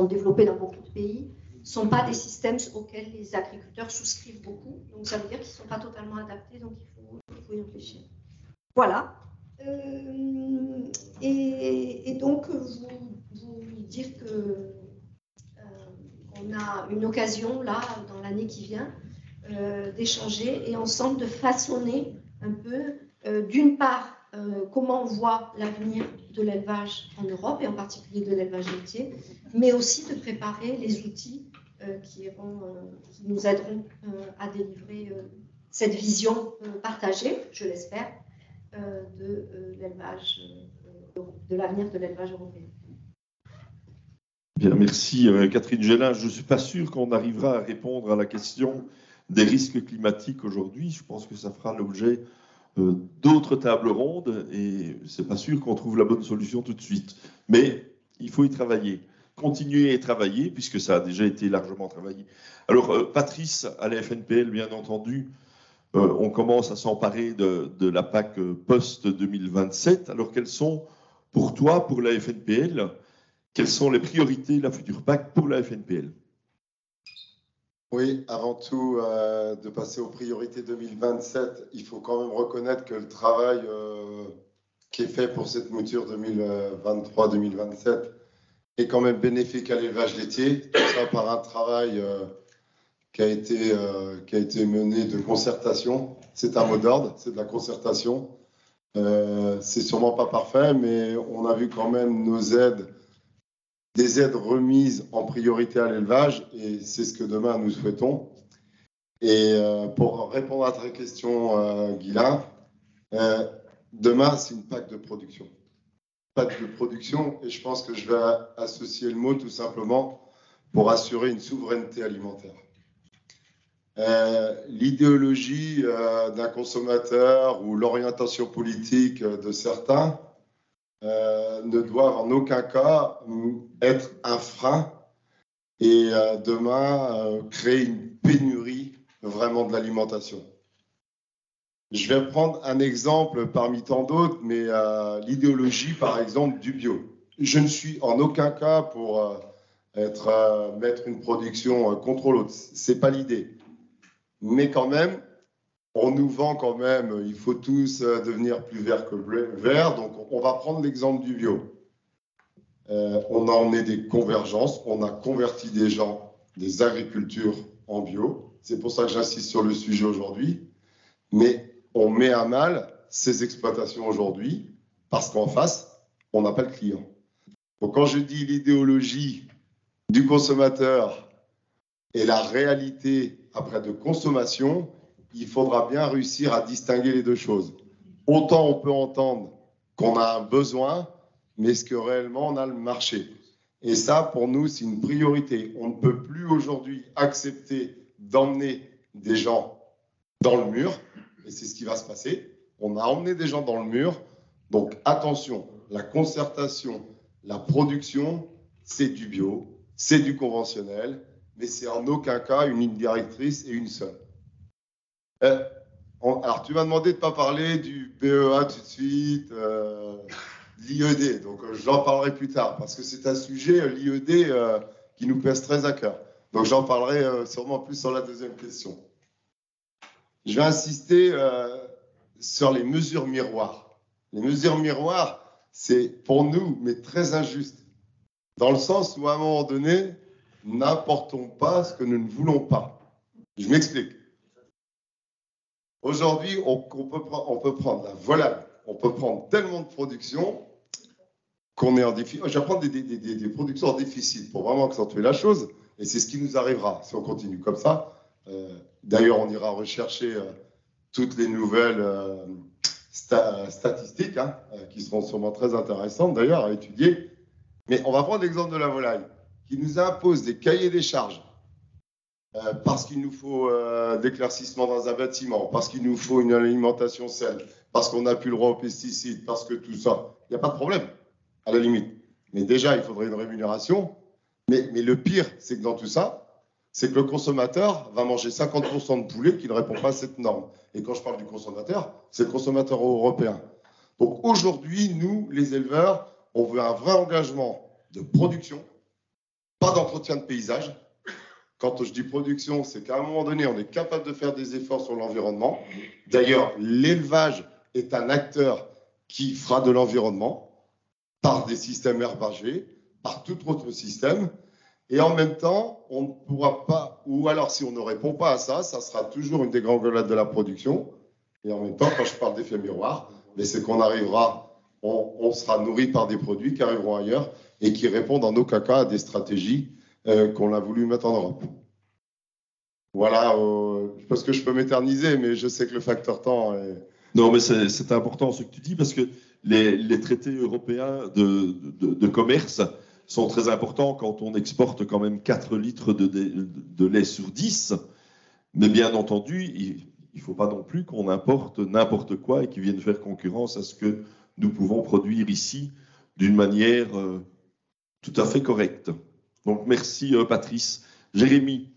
développés dans beaucoup de pays, ne sont pas des systèmes auxquels les agriculteurs souscrivent beaucoup. Donc ça veut dire qu'ils ne sont pas totalement adaptés, donc il faut, y réfléchir. Voilà. Euh, et, donc, vous dire que euh, a une occasion là, dans l'année qui vient, euh, d'échanger et ensemble de façonner un peu, d'une part, comment on voit l'avenir de l'élevage en Europe et en particulier de l'élevage laitier, mais aussi de préparer les outils qui, qui, nous aideront à délivrer cette vision partagée, je l'espère, euh, de euh, l'élevage, euh, de l'avenir de l'élevage européen. Bien, merci Catherine Gélin. Je ne suis pas sûr qu'on arrivera à répondre à la question des risques climatiques aujourd'hui. Je pense que ça fera l'objet d'autres tables rondes et c'est pas sûr qu'on trouve la bonne solution tout de suite. Mais il faut y travailler. Continuer à y travailler puisque ça a déjà été largement travaillé. Alors, Patrice, à la FNPL, bien entendu, euh, on commence à s'emparer de, la PAC post-2027. Alors, quelles sont, pour toi, pour la FNPL, quelles sont les priorités de la future PAC pour la FNPL Oui, avant tout, euh, de passer aux priorités 2027, il faut quand même reconnaître que le travail euh, qui est fait pour cette mouture 2023-2027 est quand même bénéfique à l'élevage laitier, tout ça par un travail qui a été, euh, qui a été mené de concertation. C'est un mot d'ordre, c'est de la concertation. Euh, c'est sûrement pas parfait, mais on a vu quand même nos aides, des aides remises en priorité à l'élevage, et c'est ce que demain nous souhaitons. Et euh, pour répondre à ta question, euh, Guilain, demain c'est une PAC de production. PAC de production, et je pense que je vais associer le mot tout simplement pour assurer une souveraineté alimentaire. Euh, l'idéologie euh, d'un consommateur ou l'orientation politique de certains euh, ne doivent en aucun cas être un frein et demain créer une pénurie vraiment de l'alimentation. Je vais prendre un exemple parmi tant d'autres, mais l'idéologie, par exemple, du bio. Je ne suis en aucun cas pour être, mettre une production contre l'autre. C'est pas l'idée mais quand même, on nous vend quand même, il faut tous euh, devenir plus vert que vert. Donc, on va prendre l'exemple du bio. Euh, on a emmené des convergences, on a converti des gens des agricultures en bio. C'est pour ça que j'insiste sur le sujet aujourd'hui. Mais on met à mal ces exploitations aujourd'hui parce qu'en face, on n'a pas le client. Donc, quand je dis l'idéologie du consommateur et la réalité après de consommation, il faudra bien réussir à distinguer les deux choses. Autant on peut entendre qu'on a un besoin, mais est-ce que réellement on a le marché? Et ça, pour nous, c'est une priorité. On ne peut plus aujourd'hui accepter d'emmener des gens dans le mur, et c'est ce qui va se passer. On a emmené des gens dans le mur, donc attention, la concertation, la production, c'est du bio, c'est du conventionnel, mais c'est en aucun cas une ligne directrice et une seule. Euh, alors, tu m'as demandé de ne pas parler du BEA tout de suite, euh, l'IED, donc euh, j'en parlerai plus tard, parce que c'est un sujet, l'IED, qui nous pèse très à cœur. Donc j'en parlerai sûrement plus sur la deuxième question. Je vais insister sur les mesures miroirs. Les mesures miroirs, c'est pour nous, mais très injuste, dans le sens où à un moment donné, n'apportons pas ce que nous ne voulons pas. Je m'explique. Aujourd'hui, on, peut, prendre la volaille, on peut prendre tellement de production qu'on est en déficit. Je vais prendre des, des, des, productions en déficit pour vraiment accentuer la chose, et c'est ce qui nous arrivera si on continue comme ça. Euh, d'ailleurs, on ira rechercher euh, toutes les nouvelles euh, statistiques, hein, qui seront sûrement très intéressantes d'ailleurs à étudier. Mais on va prendre l'exemple de la volaille qui nous impose des cahiers des charges parce qu'il nous faut euh, d'éclaircissement dans un bâtiment, parce qu'il nous faut une alimentation saine, parce qu'on n'a plus le droit aux pesticides, parce que tout ça, il n'y a pas de problème, à la limite. Mais déjà, il faudrait une rémunération. Mais, mais le pire, c'est que dans tout ça, c'est que le consommateur va manger 50% de poulet qui ne répond pas à cette norme. Et quand je parle du consommateur, c'est le consommateur européen. Donc aujourd'hui, nous, les éleveurs, on veut un vrai engagement de production, pas d'entretien de paysage. Quand je dis production, c'est qu'à un moment donné, on est capable de faire des efforts sur l'environnement. D'ailleurs, l'élevage est un acteur qui fera de l'environnement par des systèmes herbagés, par tout autre système. Et en même temps, on ne pourra pas, ou alors si on ne répond pas à ça, ça sera toujours une dégringolade de la production. Et en même temps, quand je parle d'effet miroir, c'est qu'on arrivera, on, sera nourri par des produits qui arriveront ailleurs et qui répondent en aucun cas à des stratégies qu'on a voulu mettre en Europe. Voilà, euh, parce que je peux m'éterniser, mais je sais que le facteur temps est... Non, mais c'est important ce que tu dis, parce que les, traités européens de, de commerce sont très importants quand on exporte quand même 4 litres de, lait sur 10. Mais bien entendu, il ne faut pas non plus qu'on importe n'importe quoi et qu'il vienne faire concurrence à ce que nous pouvons produire ici d'une manière euh, tout à fait correcte. Donc merci euh, Patrice. Jérémy,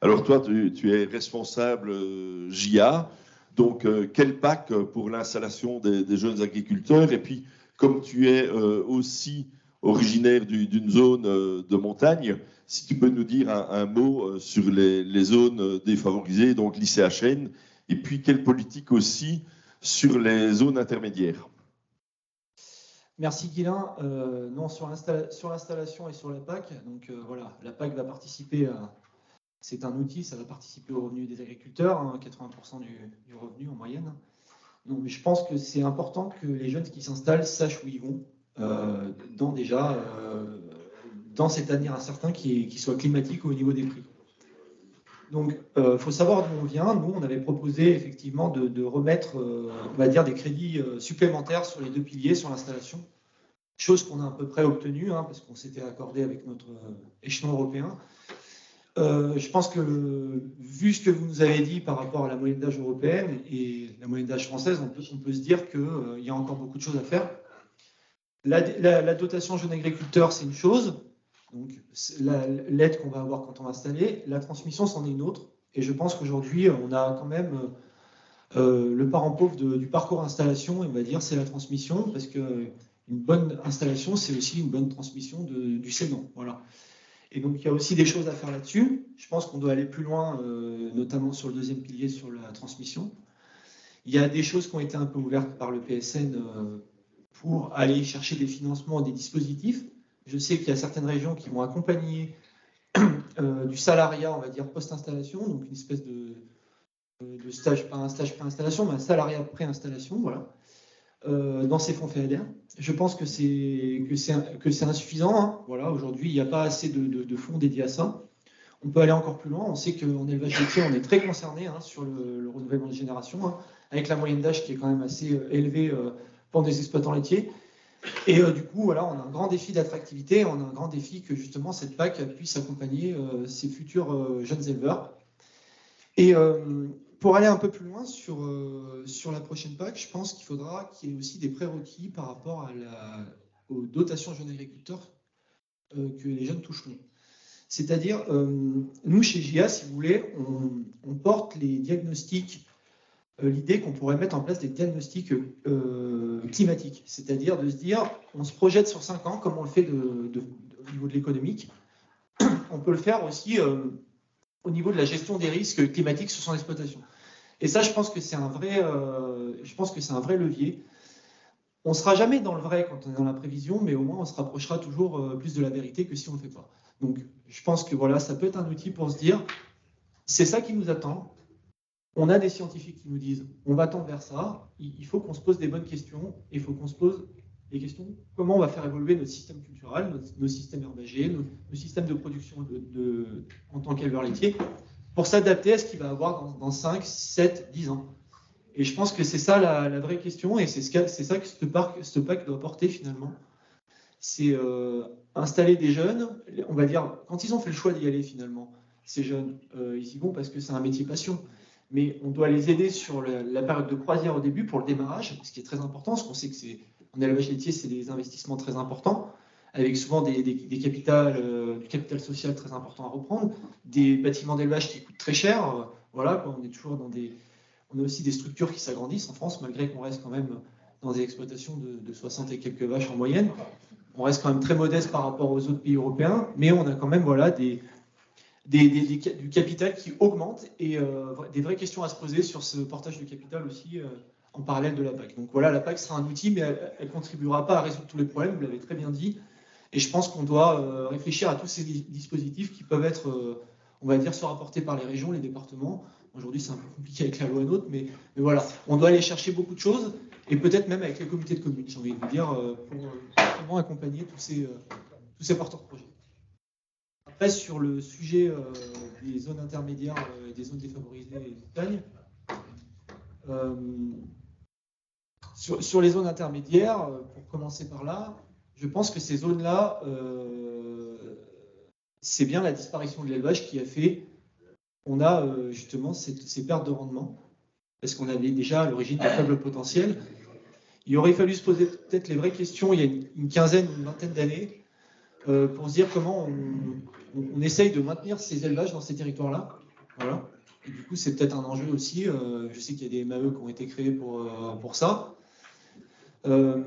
alors toi tu, es responsable euh, JA. Donc quel PAC pour l'installation des, jeunes agriculteurs? Et puis comme tu es aussi originaire d'une zone euh, de montagne, si tu peux nous dire un, mot euh, sur les, zones euh, défavorisées, donc l'ICHN, et puis quelle politique aussi sur les zones intermédiaires? Merci Guilain. non, sur l'installation et sur la PAC, donc voilà, la PAC va participer. C'est un outil, ça va participer au revenu des agriculteurs, 80% hein, du, revenu en moyenne. Donc, je pense que c'est important que les jeunes qui s'installent sachent où ils vont, euh, dans déjà euh, dans cet avenir incertain qui, qui soit climatique au niveau des prix. Donc, il euh, faut savoir d'où on vient. Nous, on avait proposé effectivement de, remettre, on va dire, des crédits supplémentaires sur les deux piliers, sur l'installation. Chose qu'on a à peu près obtenue, hein, parce qu'on s'était accordé avec notre échelon européen. je pense que, vu ce que vous nous avez dit par rapport à la moyenne d'âge européenne et la moyenne d'âge française, on peut, se dire qu'il y a encore beaucoup de choses à faire. La, dotation jeune agriculteur, c'est une chose. Donc, l'aide qu'on va avoir quand on va installer. La transmission, c'en est une autre. Et je pense qu'aujourd'hui, on a quand même euh, le parent pauvre du parcours installation, on va dire, c'est la transmission, parce qu'une bonne installation, c'est aussi une bonne transmission du sédent. Voilà. Et donc, il y a aussi des choses à faire là-dessus. Je pense qu'on doit aller plus loin, euh, notamment sur le deuxième pilier, sur la transmission. Il y a des choses qui ont été un peu ouvertes par le PSN euh, pour aller chercher des financements, des dispositifs. Je sais qu'il y a certaines régions qui vont accompagner euh, du salariat, on va dire, post-installation, donc une espèce de, stage, pas un stage pré-installation, mais un salariat pré-installation, voilà, euh, dans ces fonds FEADER. Je pense que c'est insuffisant. Hein. Voilà, aujourd'hui, il n'y a pas assez de, fonds dédiés à ça. On peut aller encore plus loin. On sait qu'en élevage laitier, on est très concerné hein, sur le, renouvellement des générations, hein, avec la moyenne d'âge qui est quand même assez euh, élevée pour des exploitants laitiers. Et euh, du coup, voilà, on a un grand défi d'attractivité, on a un grand défi que justement cette PAC puisse accompagner euh, ces futurs euh, jeunes éleveurs. Et pour aller un peu plus loin sur, sur la prochaine PAC, je pense qu'il faudra qu'il y ait aussi des prérequis par rapport à la, aux dotations jeunes agriculteurs que les jeunes toucheront. C'est-à-dire, nous, chez GIA, si vous voulez, on, porte les diagnostics euh, l'idée qu'on pourrait mettre en place des diagnostics euh, climatiques, c'est-à-dire de se dire, on se projette sur 5 ans, comme on le fait au niveau de l'économique, on peut le faire aussi euh, au niveau de la gestion des risques climatiques sur son exploitation. Et ça, je pense que c'est un vrai, je pense que c'est un vrai levier. On ne sera jamais dans le vrai quand on est dans la prévision, mais au moins on se rapprochera toujours plus de la vérité que si on ne le fait pas. Donc, je pense que voilà, ça peut être un outil pour se dire, c'est ça qui nous attend on a des scientifiques qui nous disent on va tendre vers ça, il faut qu'on se pose des bonnes questions, et il faut qu'on se pose des questions comment on va faire évoluer notre système culturel, nos, systèmes herbagers, nos, systèmes de production en tant qu'éleveur laitier, pour s'adapter à ce qu'il va avoir dans, 5, 7, 10 ans. Et je pense que c'est ça la, vraie question, et c'est ce ça que ce, parc, ce PAC doit porter finalement. C'est euh, installer des jeunes, on va dire, quand ils ont fait le choix d'y aller finalement, ces jeunes, euh, ils y vont parce que c'est un métier passion mais on doit les aider sur la période de croisière au début pour le démarrage, ce qui est très important, parce qu'on sait que c'est en élevage laitier, c'est des investissements très importants, avec souvent des, des, euh, du capital social très important à reprendre, des bâtiments d'élevage qui coûtent très cher. voilà, on est toujours dans des, on a aussi des structures qui s'agrandissent en France, malgré qu'on reste quand même dans des exploitations de, 60 et quelques vaches en moyenne. On reste quand même très modeste par rapport aux autres pays européens, mais on a quand même voilà, des, du capital qui augmente et euh, des vraies questions à se poser sur ce portage de capital aussi euh, en parallèle de la PAC. Donc voilà, la PAC sera un outil, mais elle ne contribuera pas à résoudre tous les problèmes, vous l'avez très bien dit. Et je pense qu'on doit euh, réfléchir à tous ces dispositifs qui peuvent être, on va dire, soit rapportés par les régions, les départements. Aujourd'hui, c'est un peu compliqué avec la loi NOTE, mais, mais voilà, on doit aller chercher beaucoup de choses et peut-être même avec les comités de communes, j'ai envie de vous dire, pour vraiment accompagner tous ces, tous ces porteurs de projets. Sur le sujet euh, des zones intermédiaires et euh, des zones défavorisées et montagnes, euh, sur, les zones intermédiaires, pour commencer par là, je pense que ces zones-là, c'est bien la disparition de l'élevage qui a fait qu'on a justement ces pertes de rendement, parce qu'on avait déjà à l'origine un faible potentiel. Il aurait fallu se poser peut-être les vraies questions il y a une, quinzaine une vingtaine d'années pour se dire comment on, on, essaye de maintenir ces élevages dans ces territoires-là. Voilà. Et du coup, c'est peut-être un enjeu aussi. Euh, je sais qu'il y a des MAE qui ont été créés pour, euh, pour ça. Euh,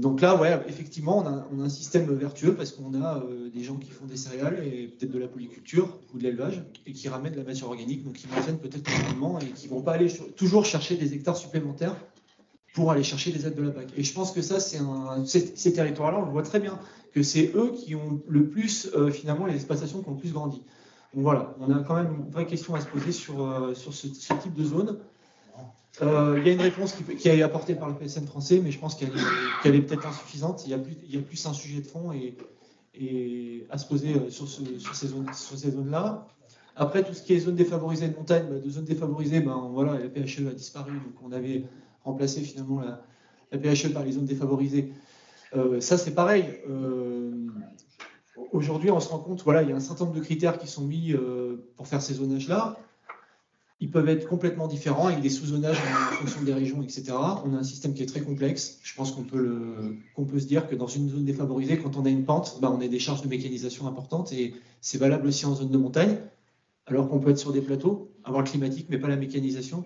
donc là, ouais, effectivement, on a, un système vertueux parce qu'on a des gens qui font des céréales et peut-être de la polyculture ou de l'élevage et qui ramènent de la matière organique, donc qui maintiennent peut-être le rendement et qui vont pas aller toujours chercher des hectares supplémentaires pour aller chercher des aides de la PAC. Et je pense que ça, c'est ces territoires-là, on le voit très bien que c'est eux qui ont le plus, euh, finalement, les exploitations qui ont le plus grandi. Donc voilà, on a quand même une vraie question à se poser sur, euh, sur ce, type de zone. Euh, il y a une réponse qui, qui, est apportée par le PSN français, mais je pense qu'elle est, peut-être insuffisante. Il y, a plus, un sujet de fond et, à se poser sur, ce, sur ces zones-là. Zones Après, tout ce qui est zone défavorisée de montagne, bah, de zone défavorisée, ben, voilà, la PHE a disparu. Donc on avait remplacé finalement la, la PHE par les zones défavorisées. Euh, ça, c'est pareil. Euh, aujourd'hui, on se rend compte, voilà, il y a un certain nombre de critères qui sont mis euh, pour faire ces zonages-là. Ils peuvent être complètement différents avec des sous-zonages en fonction des régions, etc. On a un système qui est très complexe. Je pense qu'on peut, se dire que dans une zone défavorisée, quand on a une pente, bah, on a des charges de mécanisation importantes et c'est valable aussi en zone de montagne. Alors qu'on peut être sur des plateaux, avoir le climatique, mais pas la mécanisation,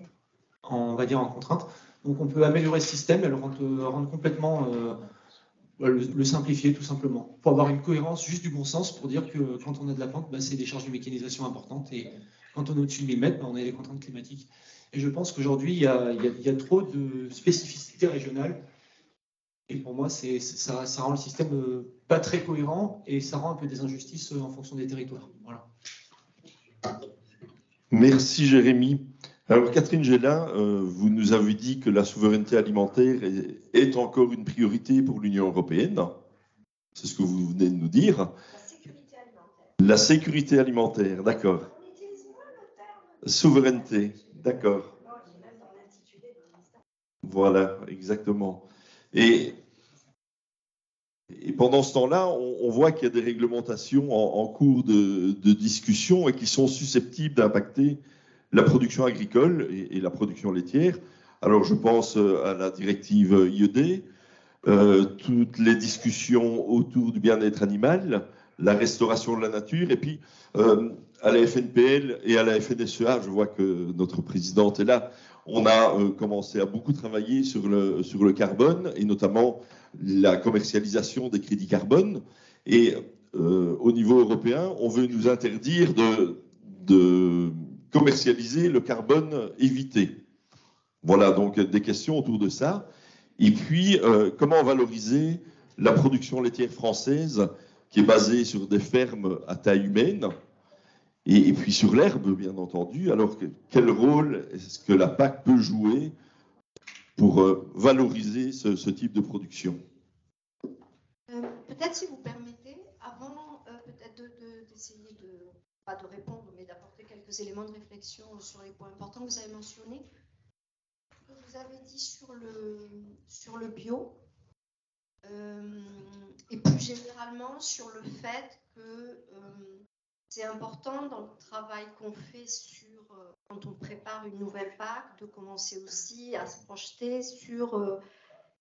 on va dire en contrainte. Donc on peut améliorer ce système et le rendre, complètement le, simplifier tout simplement, pour avoir une cohérence juste du bon sens, pour dire que quand on a de la pente, bah, c'est des charges de mécanisation importantes, et quand on est au-dessus de 1000 mètres, bah, on a des contraintes climatiques. Et je pense qu'aujourd'hui, il, y a, trop de spécificités régionales, et pour moi, ça, ça rend le système euh, pas très cohérent, et ça rend un peu des injustices euh, en fonction des territoires. Voilà. Merci Jérémy. Alors Catherine Gélin, euh, vous nous avez dit que la souveraineté alimentaire est, encore une priorité pour l'Union européenne. C'est ce que vous venez de nous dire. La sécurité alimentaire. La sécurité alimentaire, d'accord. Souveraineté, d'accord. Voilà, exactement. Et, pendant ce temps-là, on, voit qu'il y a des réglementations en, cours de, discussion et qui sont susceptibles d'impacter la production agricole et, la production laitière. Alors je pense euh, à la directive IED, euh, toutes les discussions autour du bien-être animal, la restauration de la nature, et puis euh, à la FNPL et à la FNSEA, je vois que notre présidente est là, on a commencé à beaucoup travailler sur le, sur le carbone, et notamment la commercialisation des crédits carbone. Et au niveau européen, on veut nous interdire de, de commercialiser le carbone évité. Voilà donc des questions autour de ça. Et puis, euh, comment valoriser la production laitière française qui est basée sur des fermes à taille humaine et, puis sur l'herbe, bien entendu. Alors, quel rôle est-ce que la PAC peut jouer pour euh, valoriser ce, type de production? Euh, Peut-être, si vous permettez, avant peut-être d'essayer de, pas de répondre, mais d'apporter quelques éléments de réflexion sur les points importants que vous avez mentionnés. Vous avez dit sur le, sur le bio, euh, et plus généralement sur le fait que euh, c'est important dans le travail qu'on fait sur, euh, quand on prépare une nouvelle PAC, de commencer aussi à se projeter sur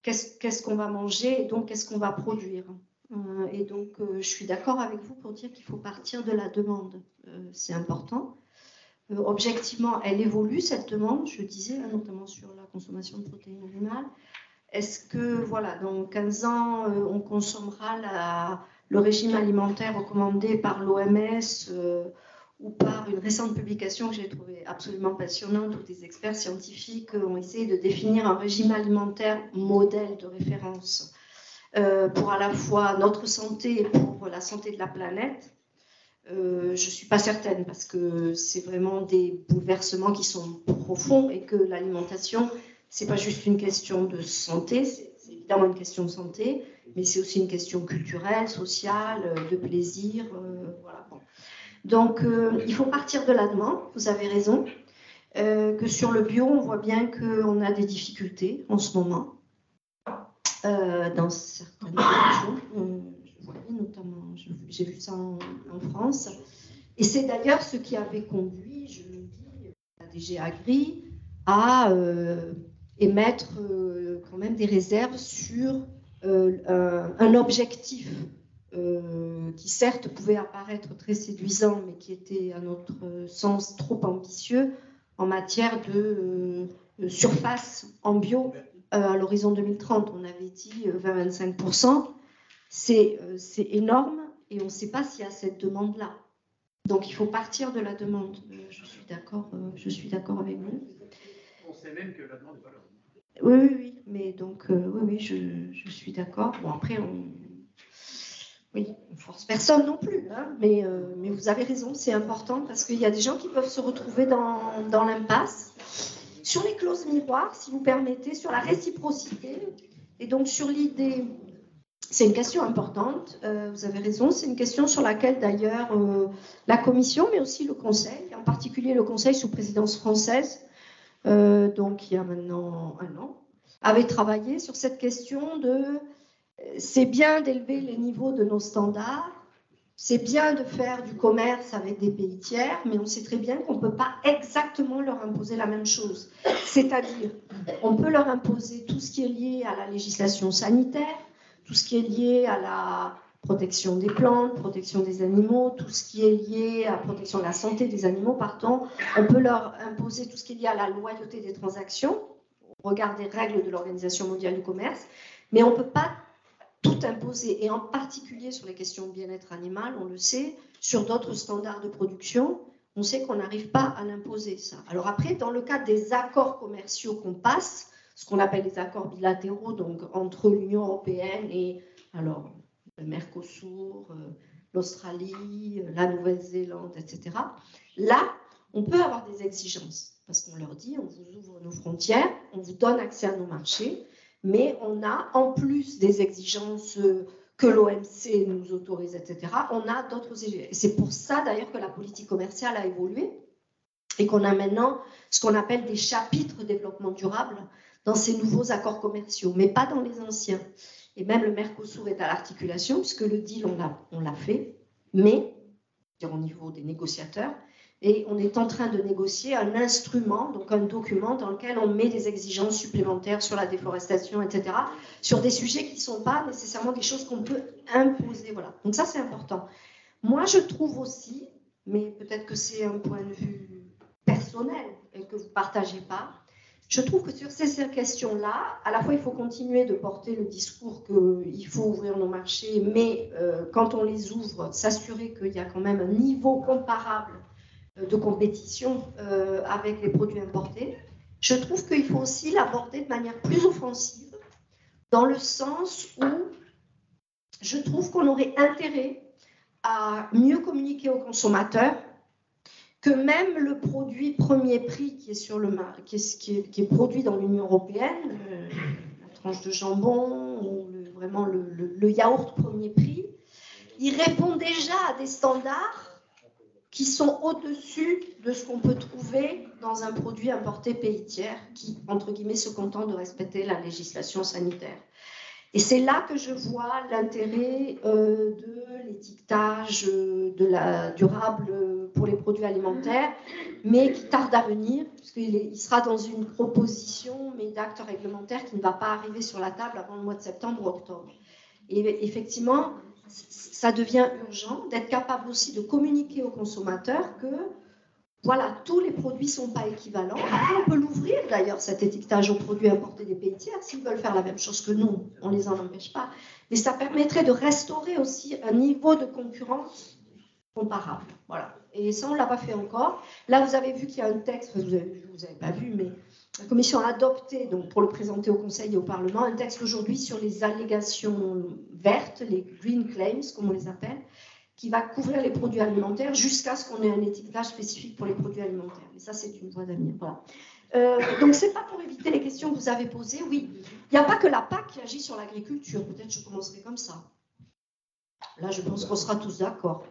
qu'est-ce qu'on va manger et donc qu'est-ce qu'on va produire. Euh, et donc, euh, je suis d'accord avec vous pour dire qu'il faut partir de la demande. Euh, c'est important. objectivement, elle évolue, cette demande, je disais, hein, notamment sur la consommation de protéines animales. Est-ce que, voilà, dans 15 ans, on consommera le régime alimentaire recommandé par l'OMS ou par une récente publication que j'ai trouvée absolument passionnante où des experts scientifiques ont essayé de définir un régime alimentaire modèle de référence? Pour à la fois notre santé et pour la santé de la planète, euh, je ne suis pas certaine parce que c'est vraiment des bouleversements qui sont profonds et que l'alimentation, ce n'est pas juste une question de santé, c'est évidemment une question de santé, mais c'est aussi une question culturelle, sociale, de plaisir. Euh. Donc, il faut partir de la demande, vous avez raison. que sur le bio, on voit bien qu'on a des difficultés en ce moment. Euh, dans certaines régions. Euh, notamment, j'ai vu ça en, France. Et c'est d'ailleurs ce qui avait conduit, je le dis, la DG Agri à euh, émettre quand même des réserves sur un, objectif qui certes pouvait apparaître très séduisant, mais qui était à notre sens trop ambitieux en matière de surface en bio à l'horizon 2030, on avait dit 20-25%. Euh, euh, c'est énorme et on ne sait pas s'il y a cette demande-là. Donc il faut partir de la demande. Je suis d'accord, je suis d'accord avec vous. On sait même que la demande n'est pas là. Oui, oui, oui. Mais donc, oui, oui, je, suis d'accord. Bon, après, on, oui, on force personne non plus. Hein, mais, mais vous avez raison, c'est important parce qu'il y a des gens qui peuvent se retrouver dans, dans l'impasse sur les clauses miroirs, si vous permettez, sur la réciprocité, et donc sur l'idée, c'est une question importante, euh, vous avez raison, c'est une question sur laquelle d'ailleurs euh, la Commission, mais aussi le Conseil, en particulier le Conseil sous présidence française, euh, donc il y a maintenant un an, avait travaillé sur cette question de c'est bien d'élever les niveaux de nos standards, c'est bien de faire du commerce avec des pays tiers, mais on sait très bien qu'on ne peut pas exactement leur imposer la même chose. C'est-à-dire, on peut leur imposer tout ce qui est lié à la législation sanitaire, tout ce qui est lié à la protection des plantes, protection des animaux, tout ce qui est lié à la protection de la santé des animaux, pardon. On peut leur imposer tout ce qui est lié à la loyauté des transactions, au regard des règles de l'Organisation mondiale du commerce, mais on ne peut pas tout imposer, et en particulier sur les questions de bien-être animal, on le sait, sur d'autres standards de production, on sait qu'on n'arrive pas à l'imposer, ça. Alors après, dans le cadre des accords commerciaux qu'on passe, ce qu'on appelle les accords bilatéraux, donc entre l'Union européenne et alors le Mercosur, euh, l'Australie, euh, la Nouvelle-Zélande, etc. Là, on peut avoir des exigences parce qu'on leur dit on vous ouvre nos frontières, on vous donne accès à nos marchés, mais on a, en plus des exigences que l'OMC nous autorise, etc., on a d'autres. C'est pour ça d'ailleurs que la politique commerciale a évolué et qu'on a maintenant ce qu'on appelle des chapitres développement durable dans ces nouveaux accords commerciaux, mais pas dans les anciens. Et même le Mercosur est à l'articulation, puisque le deal, on l'a fait, mais au niveau des négociateurs, et on est en train de négocier un instrument, donc un document dans lequel on met des exigences supplémentaires sur la déforestation, etc., sur des sujets qui ne sont pas nécessairement des choses qu'on peut imposer. Voilà. Donc ça, c'est important. Moi, je trouve aussi, mais peut-être que c'est un point de vue personnel et que vous ne partagez pas, je trouve que sur ces questions-là, à la fois, il faut continuer de porter le discours qu'il faut ouvrir nos marchés, mais euh, quand on les ouvre, s'assurer qu'il y a quand même un niveau comparable de compétition euh, avec les produits importés. Je trouve qu'il faut aussi l'aborder de manière plus offensive, dans le sens où je trouve qu'on aurait intérêt à mieux communiquer aux consommateurs que même le produit premier prix qui est, produit dans l'Union européenne, euh, la tranche de jambon ou vraiment le, le yaourt premier prix, il répond déjà à des standards qui sont au-dessus de ce qu'on peut trouver dans un produit importé pays tiers qui, entre guillemets, se contente de respecter la législation sanitaire. Et c'est là que je vois l'intérêt euh, de l'étiquetage euh, durable pour les produits alimentaires, mais qui tarde à venir, puisqu'il il sera dans une proposition, mais d'acte réglementaire qui ne va pas arriver sur la table avant le mois de septembre ou octobre. Et effectivement, ça devient urgent d'être capable aussi de communiquer aux consommateurs que voilà, tous les produits ne sont pas équivalents. On peut l'ouvrir d'ailleurs, cet étiquetage aux produits importés des pays tiers. S'ils veulent faire la même chose que nous, on ne les en empêche pas. Mais ça permettrait de restaurer aussi un niveau de concurrence comparable. Voilà. Et ça, on ne l'a pas fait encore. Là, vous avez vu qu'il y a un texte, vous n'avez pas vu, mais la Commission a adopté, donc pour le présenter au Conseil et au Parlement, un texte aujourd'hui sur les allégations vertes, les green claims, comme on les appelle, qui va couvrir les produits alimentaires jusqu'à ce qu'on ait un étiquetage spécifique pour les produits alimentaires. Mais ça, c'est une voie d'avenir. Euh, donc, ce n'est pas pour éviter les questions que vous avez posées. Oui, il n'y a pas que la PAC qui agit sur l'agriculture. Peut-être je commencerai comme ça. Là, je pense qu'on sera tous d'accord.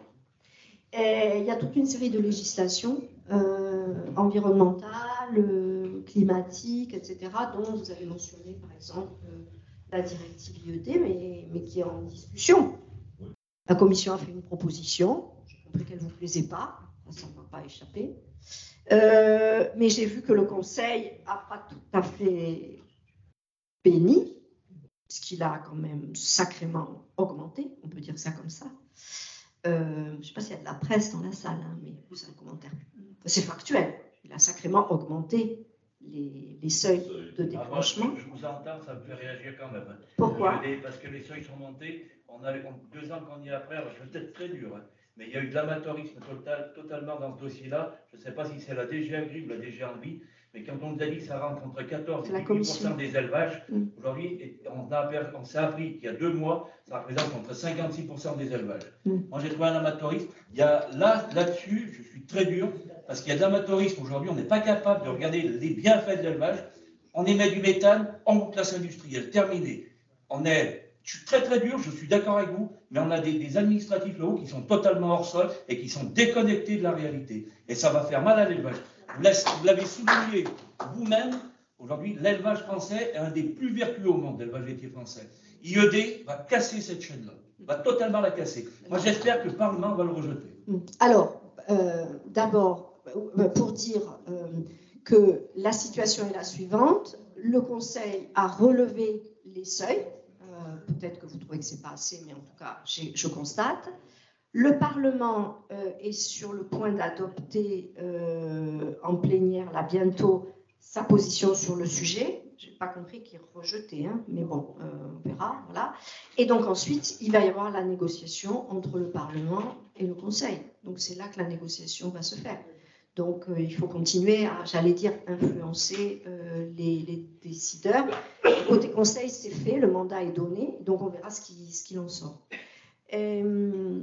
Il y a toute une série de législations euh, environnementales, climatiques, etc., dont vous avez mentionné, par exemple, euh, la directive IED, mais, mais qui est en discussion. La Commission a fait une proposition, j'ai compris qu'elle ne vous plaisait pas, ça ne m'a pas échappé. Euh, mais j'ai vu que le Conseil n'a pas tout à fait béni, puisqu'il a quand même sacrément augmenté, on peut dire ça comme ça. Euh, je ne sais pas s'il y a de la presse dans la salle, hein, mais c'est un commentaire. C'est factuel. Il a sacrément augmenté les, les seuils de ah, décrochement. je, vous entends, ça me fait réagir quand même. Pourquoi Parce que les seuils sont montés on a deux ans qu'on y est après, alors je peut-être très dur, hein. mais il y a eu de l'amateurisme total, totalement dans ce dossier-là. Je ne sais pas si c'est la DG Agri ou la DG Envie, mais quand on nous a dit que ça rentre entre 14 et 18 des élevages, mm. aujourd'hui, on, on s'est appris qu'il y a deux mois, ça représente entre 56 des élevages. Mm. Moi, j'ai trouvé un amateurisme. Il y a là, là-dessus, je suis très dur, parce qu'il y a de l'amateurisme. Aujourd'hui, on n'est pas capable de regarder les bienfaits de l'élevage. On émet du méthane, monte classe industrielle, terminé. On est je suis très très dur, je suis d'accord avec vous, mais on a des, administratifs locaux qui sont totalement hors sol et qui sont déconnectés de la réalité. Et ça va faire mal à l'élevage. Vous l'avez souligné vous-même, aujourd'hui, l'élevage français est un des plus vertueux au monde, l'élevage laitier français. IED va casser cette chaîne-là, va totalement la casser. Moi, j'espère que le Parlement va le rejeter. Alors, euh, d'abord, pour dire euh, que la situation est la suivante, le Conseil a relevé les seuils peut-être que vous trouvez que ce n'est pas assez, mais en tout cas, je constate. Le Parlement euh, est sur le point d'adopter euh, en plénière, là bientôt, sa position sur le sujet. Je n'ai pas compris qu'il rejetait, hein, mais bon, euh, on verra. Et donc ensuite, il va y avoir la négociation entre le Parlement et le Conseil. Donc c'est là que la négociation va se faire. Donc, euh, il faut continuer à, j'allais dire, influencer euh, les, décideurs. Côté conseil, c'est fait, le mandat est donné, donc on verra ce qu'il ce en sort. Euh,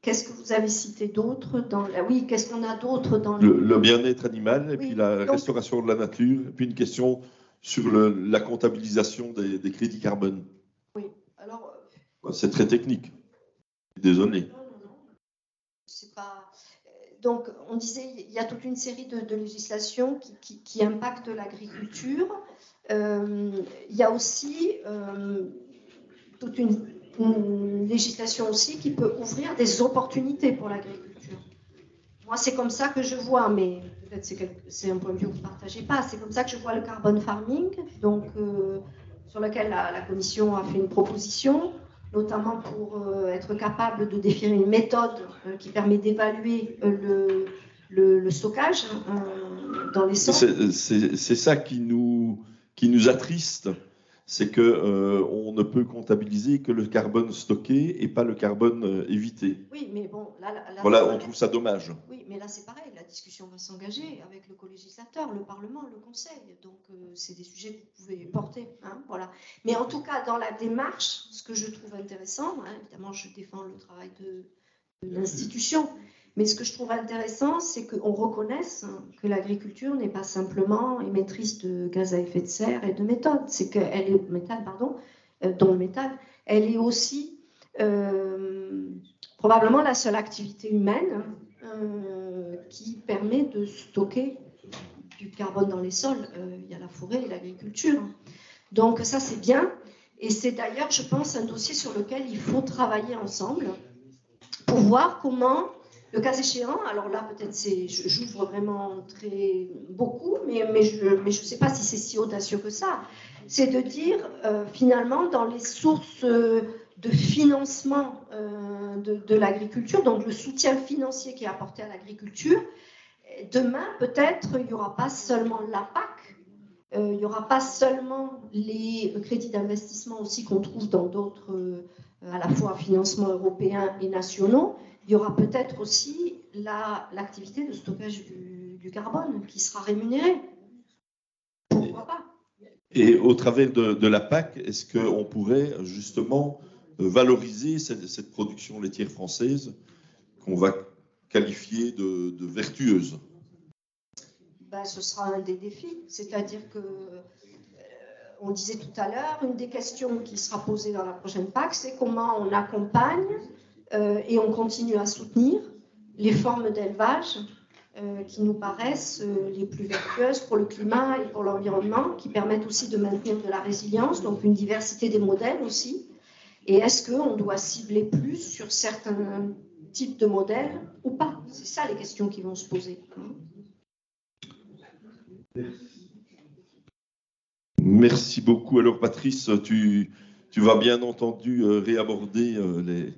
qu'est-ce que vous avez cité d'autre dans la... Oui, qu'est-ce qu'on a d'autre dans le, bien-être animal, et puis la restauration de la nature, et puis une question sur la comptabilisation des, crédits carbone. Oui, alors. C'est très technique. Désolé. Non, non, non. C'est pas donc, on disait, il y a toute une série de, législations qui, impactent l'agriculture. Euh, il y a aussi euh, toute une, législation aussi qui peut ouvrir des opportunités pour l'agriculture. Moi, c'est comme ça que je vois, mais peut-être c'est un point de vue que vous ne partagez pas, c'est comme ça que je vois le carbon farming, donc, euh, sur lequel la, Commission a fait une proposition notamment pour euh, être capable de définir une méthode euh, qui permet d'évaluer euh, le, le, stockage dans les sols. C'est ça qui nous, qui nous attriste c'est qu'on euh, on ne peut comptabiliser que le carbone stocké et pas le carbone euh, évité. Oui, mais bon, là, voilà, on trouve ça dommage. Oui, mais là c'est pareil, la discussion va s'engager avec le co-législateur, le Parlement, le Conseil. Donc euh, c'est des sujets que vous pouvez porter, hein, voilà. Mais en tout cas, dans la démarche, ce que je trouve intéressant, hein, évidemment, je défends le travail de, de l'institution, mais ce que je trouve intéressant, c'est qu'on reconnaisse que l'agriculture n'est pas simplement émettrice de gaz à effet de serre et de méthane, c'est qu'elle est pardon, euh, dont le elle est aussi euh, probablement la seule activité humaine euh, qui permet de stocker du carbone dans les sols. il y a la forêt et l'agriculture. Donc ça, c'est bien. Et c'est d'ailleurs, je pense, un dossier sur lequel il faut travailler ensemble pour voir comment le cas échéant, alors là peut-être c'est, j'ouvre vraiment très beaucoup, mais, je ne sais pas si c'est si audacieux que ça, c'est de dire euh, finalement dans les sources euh, de financement euh, de, l'agriculture, donc le soutien financier qui est apporté à l'agriculture. Demain, peut-être, il n'y aura pas seulement la PAC, il n'y aura pas seulement les crédits d'investissement aussi qu'on trouve dans d'autres, à la fois financements européens et nationaux, il y aura peut-être aussi l'activité de stockage du, carbone qui sera rémunérée. Pourquoi pas? Et au travers de, la PAC, est-ce qu'on pourrait justement euh, valoriser cette, production laitière française qu'on va qualifier de, vertueuse? Ben, Ce sera un des défis. C'est-à-dire que, euh, on disait tout à l'heure, une des questions qui sera posée dans la prochaine PAC, c'est comment on accompagne et on continue à soutenir les formes d'élevage euh, qui nous paraissent euh, les plus vertueuses pour le climat et pour l'environnement, qui permettent aussi de maintenir de la résilience, donc une diversité des modèles aussi. Et est-ce qu'on doit cibler plus sur certains types de modèles ou pas? C'est ça les questions qui vont se poser. Merci beaucoup. Alors Patrice, tu, tu vas bien entendu réaborder les,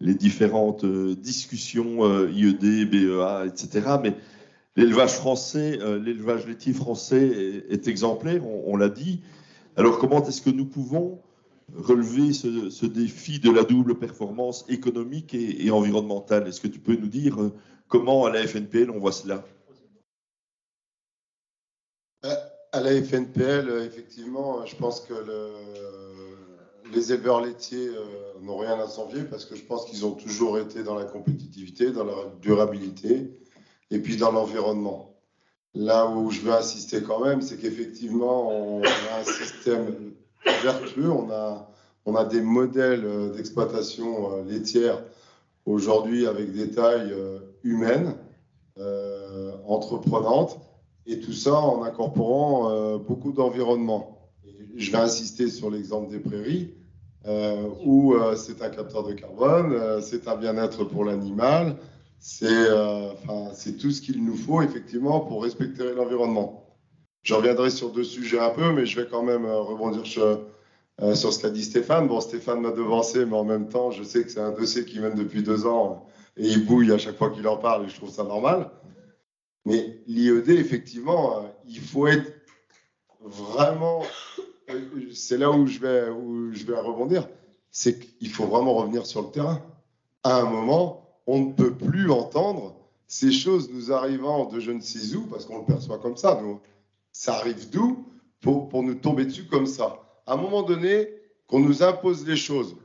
les différentes euh, discussions euh, IED, BEA, etc. Mais l'élevage français, euh, l'élevage laitier français est, exemplaire, on, l'a dit. Alors comment est-ce que nous pouvons relever ce, défi de la double performance économique et, environnementale? Est-ce que tu peux nous dire comment à la FNPL on voit cela? À la FNPL, effectivement, je pense que le, les éleveurs laitiers euh, n'ont rien à s'envier parce que je pense qu'ils ont toujours été dans la compétitivité, dans la durabilité et puis dans l'environnement. Là où je veux insister quand même, c'est qu'effectivement, on a un système vertueux, on a, on a des modèles d'exploitation euh, laitière aujourd'hui avec des tailles euh, humaines, entreprenantes, et tout ça en incorporant beaucoup d'environnement. Je vais insister sur l'exemple des prairies. Euh, où euh, c'est un capteur de carbone, euh, c'est un bien-être pour l'animal, c'est tout ce qu'il nous faut effectivement pour respecter l'environnement. Je reviendrai sur deux sujets un peu, mais je vais quand même rebondir sur, sur ce qu'a dit Stéphane. Bon, Stéphane m'a devancé, mais en même temps, je sais que c'est un dossier qui mène depuis deux ans et il bouille à chaque fois qu'il en parle et je trouve ça normal. Mais l'IED, effectivement, il faut être vraiment c'est là où je vais, rebondir, c'est qu'il faut vraiment revenir sur le terrain. À un moment, on ne peut plus entendre ces choses nous arrivant de je ne sais où, parce qu'on le perçoit comme ça. Ça arrive d'où pour, pour nous tomber dessus comme ça? À un moment donné, qu'on nous impose les choses,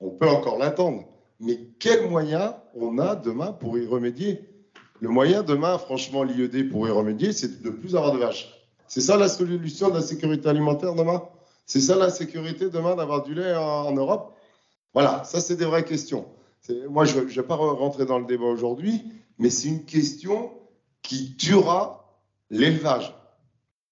on peut encore l'attendre, mais quel moyen on a demain pour y remédier? Le moyen demain, franchement, l'IED pour y remédier, c'est de ne plus avoir de vaches. C'est ça la solution de la sécurité alimentaire demain? C'est ça la sécurité demain d'avoir du lait en, Europe? Voilà, ça c'est des vraies questions. Moi, je ne vais pas rentrer dans le débat aujourd'hui, mais c'est une question qui tuera l'élevage,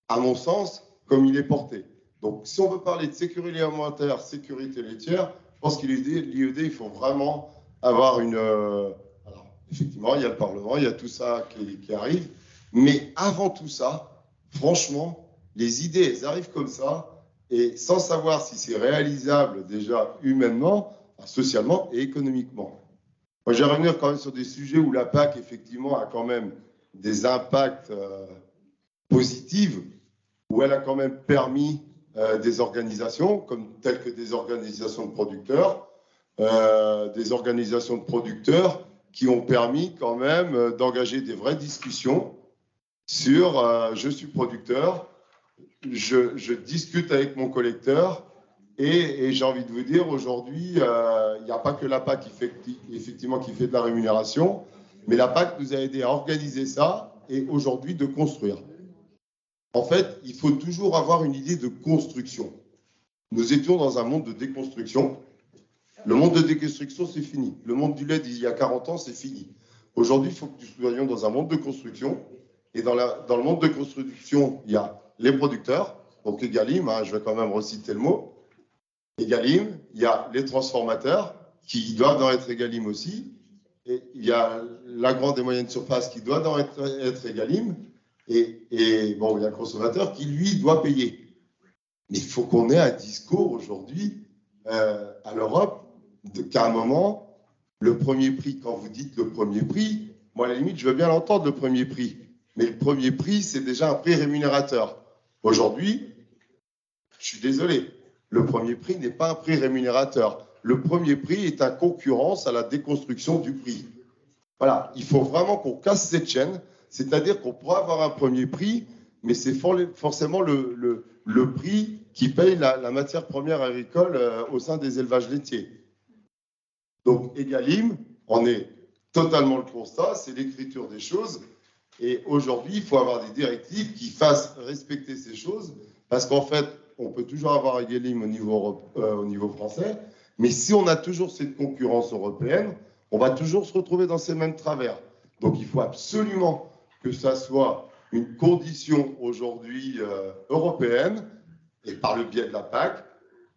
à mon sens, comme il est porté. Donc, si on veut parler de sécurité alimentaire, sécurité laitière, je pense qu'il l'IED, il faut vraiment avoir une. Euh, alors, effectivement, il y a le Parlement, il y a tout ça qui, qui arrive, mais avant tout ça, franchement, les idées, elles arrivent comme ça, et sans savoir si c'est réalisable déjà humainement, socialement et économiquement. Moi, je vais revenir quand même sur des sujets où la PAC, effectivement, a quand même des impacts euh, positifs, où elle a quand même permis euh, des organisations, comme telles que des organisations de producteurs, euh, des organisations de producteurs qui ont permis quand même d'engager des vraies discussions sur euh, je suis producteur, je, discute avec mon collecteur et, j'ai envie de vous dire aujourd'hui, euh, il n'y a pas que la PAC qui fait, effectivement qui fait de la rémunération, mais la PAC nous a aidé à organiser ça et aujourd'hui de construire. En fait, il faut toujours avoir une idée de construction. Nous étions dans un monde de déconstruction. Le monde de déconstruction, c'est fini. Le monde du lait d'il y a 40 ans, c'est fini. Aujourd'hui, il faut que nous soyons dans un monde de construction et dans, le monde de construction, il y a les producteurs, donc Egalim, hein, je vais quand même reciter le mot. Egalim, il y a les transformateurs qui doivent dans être Egalim aussi. Et il y a la grande et moyenne surface qui doit dans être, être Egalim. Et, bon, il y a le consommateur qui, lui, doit payer. Mais il faut qu'on ait un discours aujourd'hui euh, à l'Europe qu'à un moment, le premier prix, quand vous dites le premier prix, moi, à la limite, je veux bien l'entendre, le premier prix. Mais le premier prix, c'est déjà un prix rémunérateur. Aujourd'hui, je suis désolé, le premier prix n'est pas un prix rémunérateur. Le premier prix est un concurrence à la déconstruction du prix. Voilà, il faut vraiment qu'on casse cette chaîne, c'est-à-dire qu'on pourra avoir un premier prix, mais c'est forcément le, prix qui paye la, matière première agricole euh, au sein des élevages laitiers. Donc, Egalim, on est totalement le constat, c'est l'écriture des choses. Et aujourd'hui, il faut avoir des directives qui fassent respecter ces choses, parce qu'en fait, on peut toujours avoir Egalim au euh, au niveau français, mais si on a toujours cette concurrence européenne, on va toujours se retrouver dans ces mêmes travers. Donc il faut absolument que ça soit une condition aujourd'hui euh, européenne et par le biais de la PAC,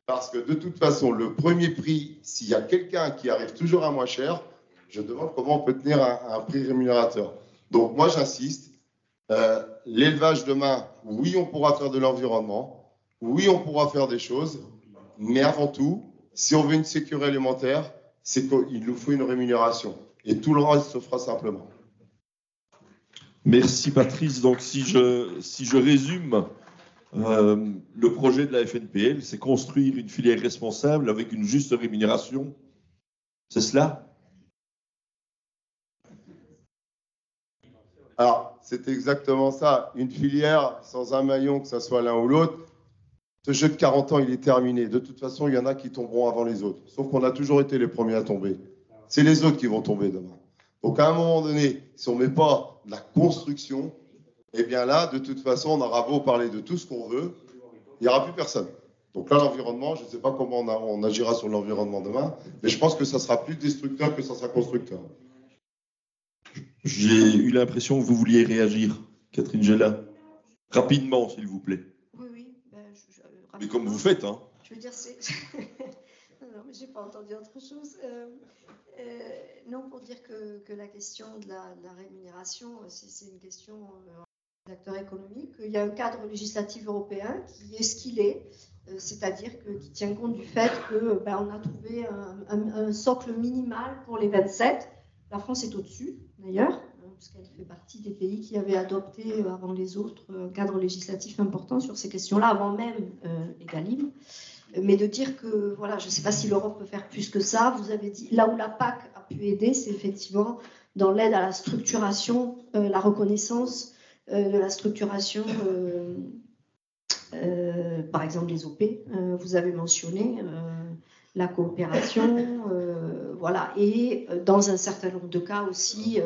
parce que de toute façon, le premier prix, s'il y a quelqu'un qui arrive toujours à moins cher, je demande comment on peut tenir un, prix rémunérateur. Donc moi j'insiste, euh, l'élevage demain, oui on pourra faire de l'environnement, oui on pourra faire des choses, mais avant tout, si on veut une sécurité alimentaire, c'est qu'il nous faut une rémunération. Et tout le reste se fera simplement. Merci Patrice. Donc si je, si je résume, euh, le projet de la FNPL, c'est construire une filière responsable avec une juste rémunération. C'est cela? Alors, c'est exactement ça. Une filière sans un maillon, que ce soit l'un ou l'autre, ce jeu de 40 ans, il est terminé. De toute façon, il y en a qui tomberont avant les autres. Sauf qu'on a toujours été les premiers à tomber. C'est les autres qui vont tomber demain. Donc, à un moment donné, si on ne met pas de la construction, eh bien là, de toute façon, on aura beau parler de tout ce qu'on veut, il n'y aura plus personne. Donc là, l'environnement, je ne sais pas comment on, agira sur l'environnement demain, mais je pense que ça sera plus destructeur que ça sera constructeur. J'ai eu l'impression que vous vouliez réagir, Catherine Gela. Rapidement, s'il vous plaît. Mais comme vous faites, hein. Je veux dire, c'est. non, mais j'ai pas entendu autre chose. Euh, euh, non, pour dire que, que la question de la, rémunération, c'est une question euh, d'acteurs économiques. Il y a un cadre législatif européen qui est ce qu'il est, c'est-à-dire qui tient compte du fait que ben, on a trouvé un, socle minimal pour les 27. La France est au-dessus, d'ailleurs, hein, puisqu'elle fait partie des pays qui avaient adopté avant les autres un cadre législatif important sur ces questions-là, avant même euh, Egalim. Mais de dire que, voilà, je ne sais pas si l'Europe peut faire plus que ça. Vous avez dit, là où la PAC a pu aider, c'est effectivement dans l'aide à la structuration, euh, la reconnaissance euh, de la structuration, par exemple des OP. vous avez mentionné la coopération, voilà, et dans un certain nombre de cas aussi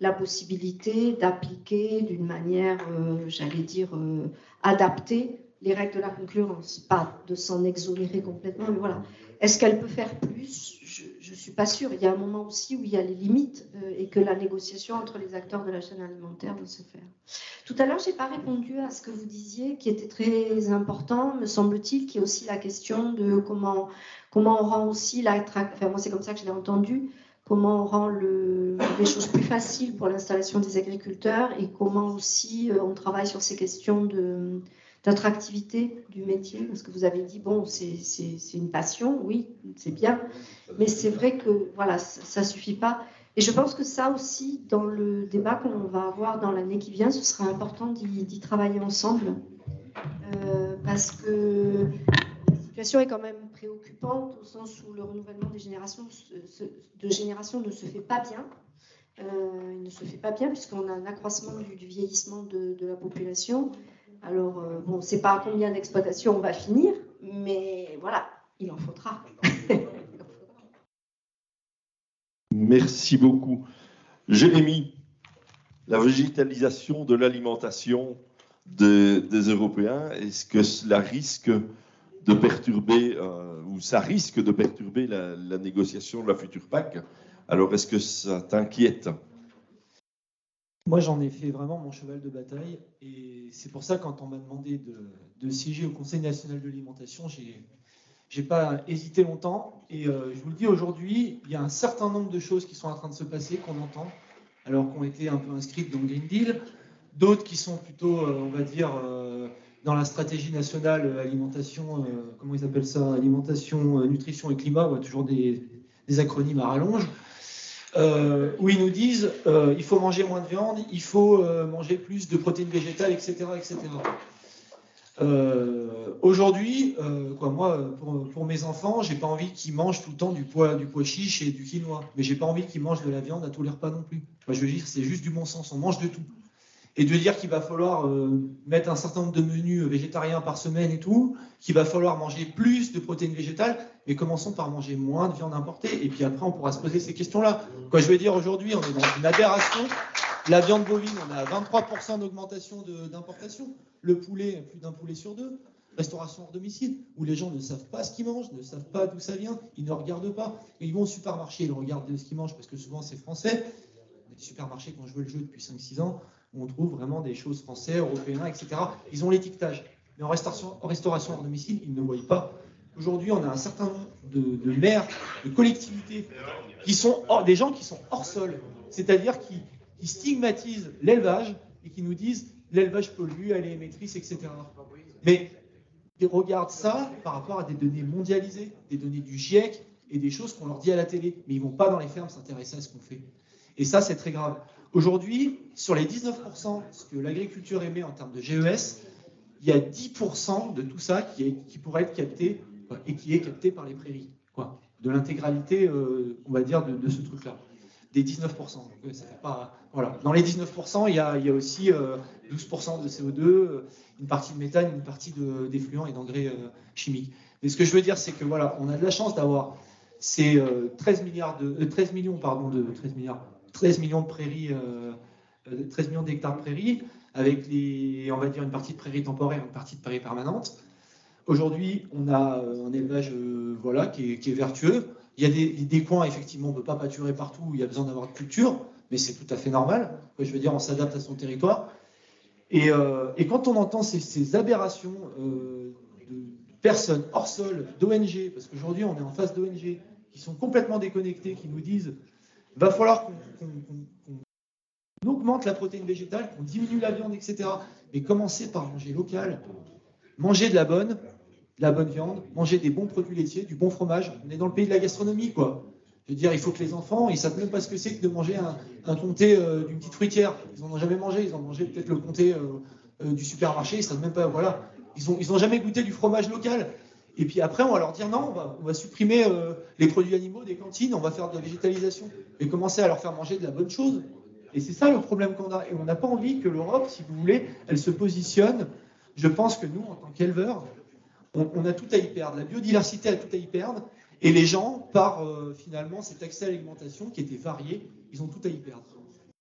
la possibilité d'appliquer d'une manière, euh, j'allais dire, euh, adaptée les règles de la concurrence. Pas de s'en exonérer complètement, mais voilà. Est-ce qu'elle peut faire plus? Je ne suis pas sûre. Il y a un moment aussi où il y a les limites euh, et que la négociation entre les acteurs de la chaîne alimentaire doit se faire. Tout à l'heure, je n'ai pas répondu à ce que vous disiez, qui était très important, me semble-t-il, qui est aussi la question de comment, comment on rend aussi la... Enfin, moi, c'est comme ça que je l'ai entendu comment on rend les choses plus faciles pour l'installation des agriculteurs et comment aussi euh, on travaille sur ces questions d'attractivité du métier. Parce que vous avez dit, bon, c'est une passion, oui, c'est bien, mais c'est vrai que voilà, ça ne suffit pas. Et je pense que ça aussi, dans le débat qu'on va avoir dans l'année qui vient, ce sera important d'y travailler ensemble. Euh, parce que situation est quand même préoccupante au sens où le renouvellement des générations de générations ne se fait pas bien. Euh, il ne se fait pas bien puisqu'on a un accroissement du, vieillissement de, la population. Alors, euh, bon, on ne sait pas combien d'exploitations on va finir, mais voilà, il en faudra. Merci beaucoup. Jérémy, la végétalisation de l'alimentation des Européens, est-ce que cela risque de perturber, euh, ou ça risque de perturber la, négociation de la future PAC? Alors, est-ce que ça t'inquiète? Moi, j'en ai fait vraiment mon cheval de bataille. Et c'est pour ça, quand on m'a demandé de, siéger au Conseil national de l'alimentation, j'ai n'ai pas hésité longtemps. Et euh, je vous le dis aujourd'hui, il y a un certain nombre de choses qui sont en train de se passer, qu'on entend, alors qu'on était un peu inscrites dans le Green Deal. D'autres qui sont plutôt, euh, on va dire, dans la stratégie nationale euh, alimentation, euh, comment ils appellent ça, alimentation, euh, nutrition et climat, on voit toujours des, des acronymes à rallonge, euh, où ils nous disent euh, il faut manger moins de viande, il faut euh, manger plus de protéines végétales, etc. etc. Euh, Aujourd'hui, quoi, moi, pour, mes enfants, j'ai pas envie qu'ils mangent tout le temps du pois, du pois chiche et du quinoa, mais j'ai pas envie qu'ils mangent de la viande à tous les repas non plus. Je veux dire, c'est juste du bon sens, on mange de tout. Et de dire qu'il va falloir euh, mettre un certain nombre de menus végétariens par semaine et tout, qu'il va falloir manger plus de protéines végétales, mais commençons par manger moins de viande importée, et puis après on pourra se poser ces questions-là. Quoi, je veux dire, aujourd'hui, on est dans une aberration. La viande bovine, on a 23% d'augmentation d'importation. Le poulet, plus d'un poulet sur deux. Restauration hors domicile, où les gens ne savent pas ce qu'ils mangent, ne savent pas d'où ça vient, ils ne regardent pas. Ils vont au supermarché, ils regardent ce qu'ils mangent, parce que souvent c'est français. Les supermarchés, quand je veux le jeu depuis 5-6 ans, on trouve vraiment des choses français, européens, etc. Ils ont l'étiquetage. Mais en restauration, en domicile, ils ne voient pas. Aujourd'hui, on a un certain nombre de, maires, de collectivités, qui sont hors- des gens qui sont hors sol, c'est-à-dire qui, stigmatisent l'élevage et qui nous disent l'élevage pollue, elle est émettrice, etc. Mais ils regardent ça par rapport à des données mondialisées, des données du GIEC et des choses qu'on leur dit à la télé. Mais ils vont pas dans les fermes s'intéresser à ce qu'on fait. Et ça, c'est très grave. Aujourd'hui, sur les 19%, ce que l'agriculture émet en termes de GES, il y a 10% de tout ça qui, pourrait être capté et qui est capté par les prairies. Quoi, de l'intégralité, euh, on va dire, de, ce truc-là. Des 19%. Donc, euh, ça pas, voilà. Dans les 19%, il y a, aussi euh, 12% de CO2, euh, une partie de méthane, une partie de- d'effluents et d'engrais euh, chimiques. Mais ce que je veux dire, c'est que voilà, on a de la chance d'avoir ces euh, 13 milliards de euh, 13 millions pardon de 13 milliards 13 millions de prairies euh, euh, 13 millions d'hectares de prairies avec les on va dire une partie de prairies temporaires une partie de prairies permanentes. Aujourd'hui on a euh, un élevage euh, voilà qui est, vertueux. Il y a des, coins effectivement on ne peut pas pâturer partout où il y a besoin d'avoir de culture mais c'est tout à fait normal. Je veux dire on s'adapte à son territoire. Et, euh, quand on entend ces, aberrations euh, de personnes hors sol, d'ONG, parce qu'aujourd'hui on est en face d'ONG qui sont complètement déconnectés, qui nous disent va falloir qu'on augmente la protéine végétale, qu'on diminue la viande, etc. Mais commencez par manger local, manger de la bonne, de la bonne viande, manger des bons produits laitiers, du bon fromage. On est dans le pays de la gastronomie, quoi. Je veux dire, il faut que les enfants, ils savent même pas ce que c'est que de manger un, comté euh, d'une petite fruitière. Ils en ont jamais mangé. Ils ont mangé peut-être le comté euh, euh, du supermarché. Ils savent même pas. Voilà. Ils ont, ils ont jamais goûté du fromage local. Et puis après, on va leur dire non, on va, supprimer euh, les produits animaux des cantines, on va faire de la végétalisation et commencer à leur faire manger de la bonne chose. Et c'est ça le problème qu'on a. Et on n'a pas envie que l'Europe, si vous voulez, elle se positionne. Je pense que nous, en tant qu'éleveurs, on, a tout à y perdre. La biodiversité a tout à y perdre. Et les gens, par euh, finalement cet accès à l'alimentation qui était varié, ils ont tout à y perdre.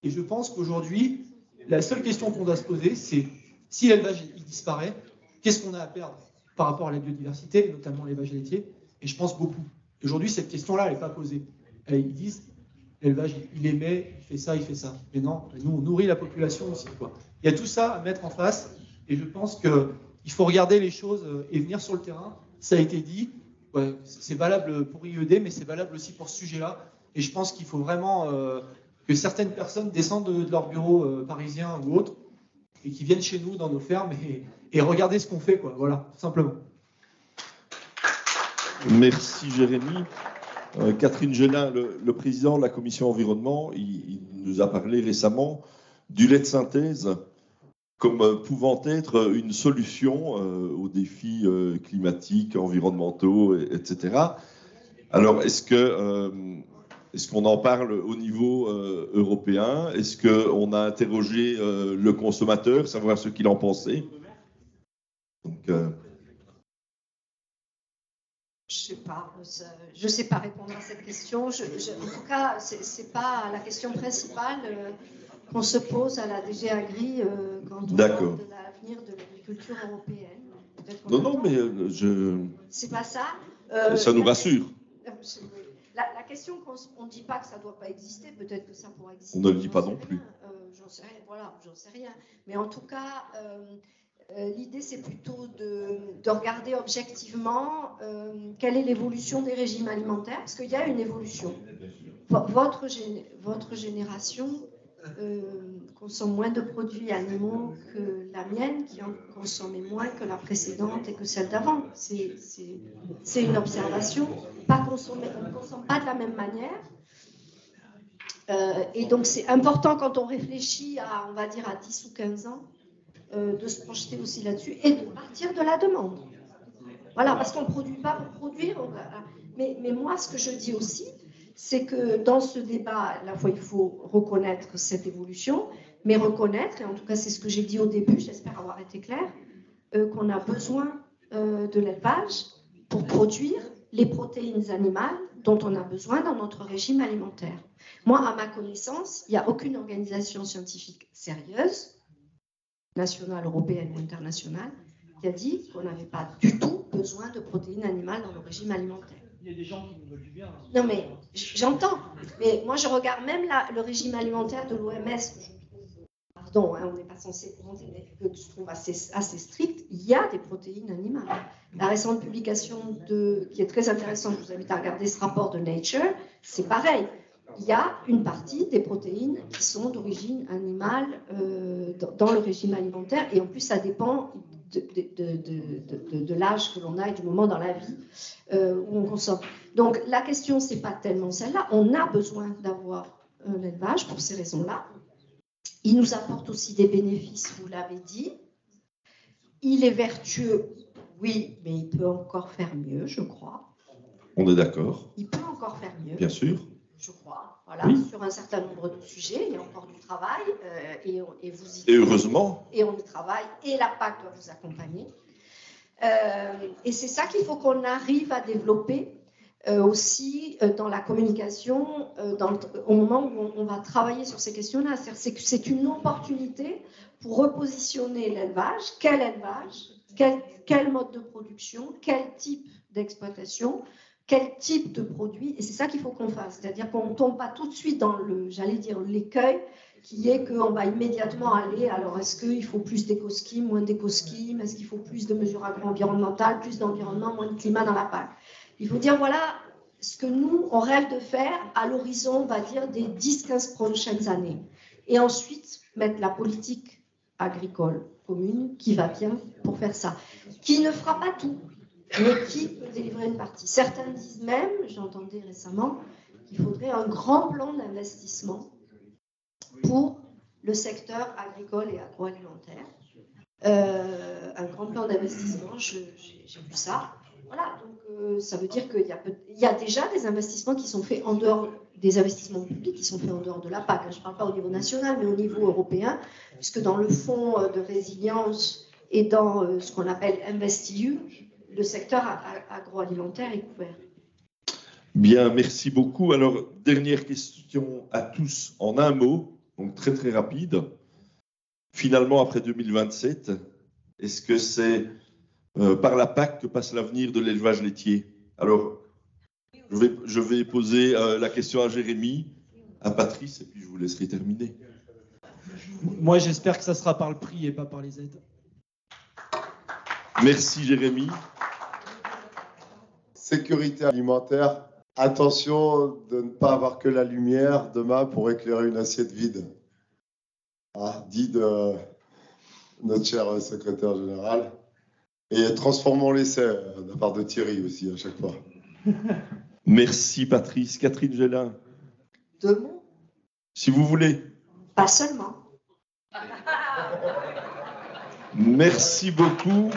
Et je pense qu'aujourd'hui, la seule question qu'on doit se poser, c'est si l'élevage disparaît, qu'est-ce qu'on a à perdre? Par rapport à la biodiversité, notamment l'élevage laitier Et je pense beaucoup. Aujourd'hui, cette question-là, elle n'est pas posée. Ils disent l'élevage, il émet, il fait ça, il fait ça. Mais non, nous, on nourrit la population aussi. Quoi. Il y a tout ça à mettre en face. Et je pense qu'il faut regarder les choses euh, et venir sur le terrain. Ça a été dit. C'est valable pour IED, mais c'est valable aussi pour ce sujet-là. Et je pense qu'il faut vraiment euh, que certaines personnes descendent de, de leur bureau euh, parisien ou autre et qui viennent chez nous dans nos fermes et, et regarder ce qu'on fait, quoi. Voilà, simplement. Merci Jérémy. Euh, Catherine Genin, le, président de la commission environnement, il, nous a parlé récemment du lait de synthèse comme pouvant être une solution euh, aux défis euh, climatiques, environnementaux, et- etc. Alors, est-ce est-ce qu'on en parle au niveau européen? Est-ce qu'on a interrogé le consommateur, savoir ce qu'il en pensait? Donc, euh, Je sais ça- je sais pas répondre à cette question. Je- je- en tout cas, c'est c'est pas la question principale euh, qu'on se pose à la DG Agri euh, quand on parle de l'avenir de l'agriculture européenne. Non, non, mais euh, je, c'est pas ça. Euh, ça nous rassure. Euh. La, la question qu'on ne dit pas que ça ne doit pas exister, peut-être que ça pourra exister. On ne le dit pas non plus. Euh, j'en sais rien, voilà, j'en sais rien. Mais en tout cas, euh, euh, l'idée c'est plutôt de, de regarder objectivement euh, quelle est l'évolution des régimes alimentaires, parce qu'il y a une évolution. Vo- Votre, gén- votre génération euh, consomme moins de produits animaux que la mienne, qui en consommait moins que la précédente et que celle d'avant. C'est une observation. On ne consomme pas de la même manière. Euh, et donc, c'est important quand on réfléchit à, on va dire, à 10 ou 15 ans, euh, de se projeter aussi là-dessus et de partir de la demande. Voilà, parce qu'on ne produit pas pour produire. mais, moi, ce que je dis aussi, c'est que dans ce débat, à la fois, il faut reconnaître cette évolution, mais reconnaître, et en tout cas, c'est ce que j'ai dit au début, j'espère avoir été clair, euh, qu'on a besoin euh, de l'élevage pour produire les protéines animales dont on a besoin dans notre régime alimentaire. Moi, à ma connaissance, il n'y a aucune organisation scientifique sérieuse, nationale, européenne ou internationale, qui a dit qu'on n'avait pas du tout besoin de protéines animales dans le régime alimentaire. Il y a des gens qui nous veulent du bien. hein. Non, mais j'entends. Mais moi, je regarde même la- le régime alimentaire de l'OMS, pardon, hein, on n'est pas censé commenter, mais que je trouve assez, assez strict. Il y a des protéines animales. La récente publication de, qui est très intéressante, je vous invite à regarder ce rapport de Nature, c'est pareil. Il y a une partie des protéines qui sont d'origine animale euh, dans, le régime alimentaire, et en plus, ça dépend de, de- de- de- de- de l'âge que l'on a et du moment dans la vie euh, où on consomme. Donc la question, c'est pas tellement celle-là. On a besoin d'avoir un élevage pour ces raisons-là. Il nous apporte aussi des bénéfices, vous l'avez dit. Il est vertueux, oui, mais il peut encore faire mieux, je crois. On est d'accord, Il peut encore faire mieux, bien sûr. Je crois. Voilà, Oui. sur un certain nombre de sujets, il y a encore du travail euh, et, on- et vous y Et heureusement, et on y travaille, et la PAC doit vous accompagner. Euh, et c'est ça qu'il faut qu'on arrive à développer euh, aussi euh, dans la communication, euh, dans le- au moment où on, on va travailler sur ces questions-là. C'est-à-dire c'est que c'est une opportunité pour repositionner l'élevage. Quel élevage? Quel, quel mode de production? Quel type d'exploitation? Quel type de produit Et c'est ça qu'il faut qu'on fasse. C'est-à-dire qu'on ne tombe pas tout de suite dans le, j'allais dire, l'écueil qui est qu'on va immédiatement aller, alors est-ce qu'il faut plus d'éco-scheme, moins d'éco-scheme, est-ce qu'il faut plus de mesures agro-environnementales, plus d'environnement, moins de climat dans la PAC Il faut dire, voilà ce que nous, on rêve de faire à l'horizon, on va dire, des 10-15 prochaines années. Et ensuite, mettre la politique agricole commune qui va bien pour faire ça, qui ne fera pas tout, mais qui peut délivrer une partie. Certains disent même, j'entendais récemment, qu'il faudrait un grand plan d'investissement pour le secteur agricole et agroalimentaire. Euh, un grand plan d'investissement, j'ai vu ça. Voilà, donc euh, ça veut dire qu'il y, a y a déjà des investissements qui sont faits en dehors, des investissements publics qui sont faits en dehors de la PAC. Je ne parle pas au niveau national, mais au niveau européen, puisque dans le fonds euh, de résilience et dans euh, ce qu'on appelle InvestEU, le secteur agroalimentaire est couvert. bien, merci beaucoup. Alors, dernière question à tous en un mot, donc très très rapide. Finalement, après 2027, est-ce que c'est euh, par la PAC que passe l'avenir de l'élevage laitier? Alors, je vais, je vais poser euh, la question à Jérémy, à Patrice, et puis je vous laisserai terminer. Moi, j'espère que ça sera par le prix et pas par les aides. Merci Jérémy. Sécurité alimentaire. Attention de ne pas avoir que la lumière demain pour éclairer une assiette vide. Ah, dit de notre cher secrétaire général. Et transformons l'essai euh, de la part de Thierry aussi à chaque fois. Merci Patrice. Catherine Gélin, Deux mots, si vous voulez. pas seulement. Merci beaucoup.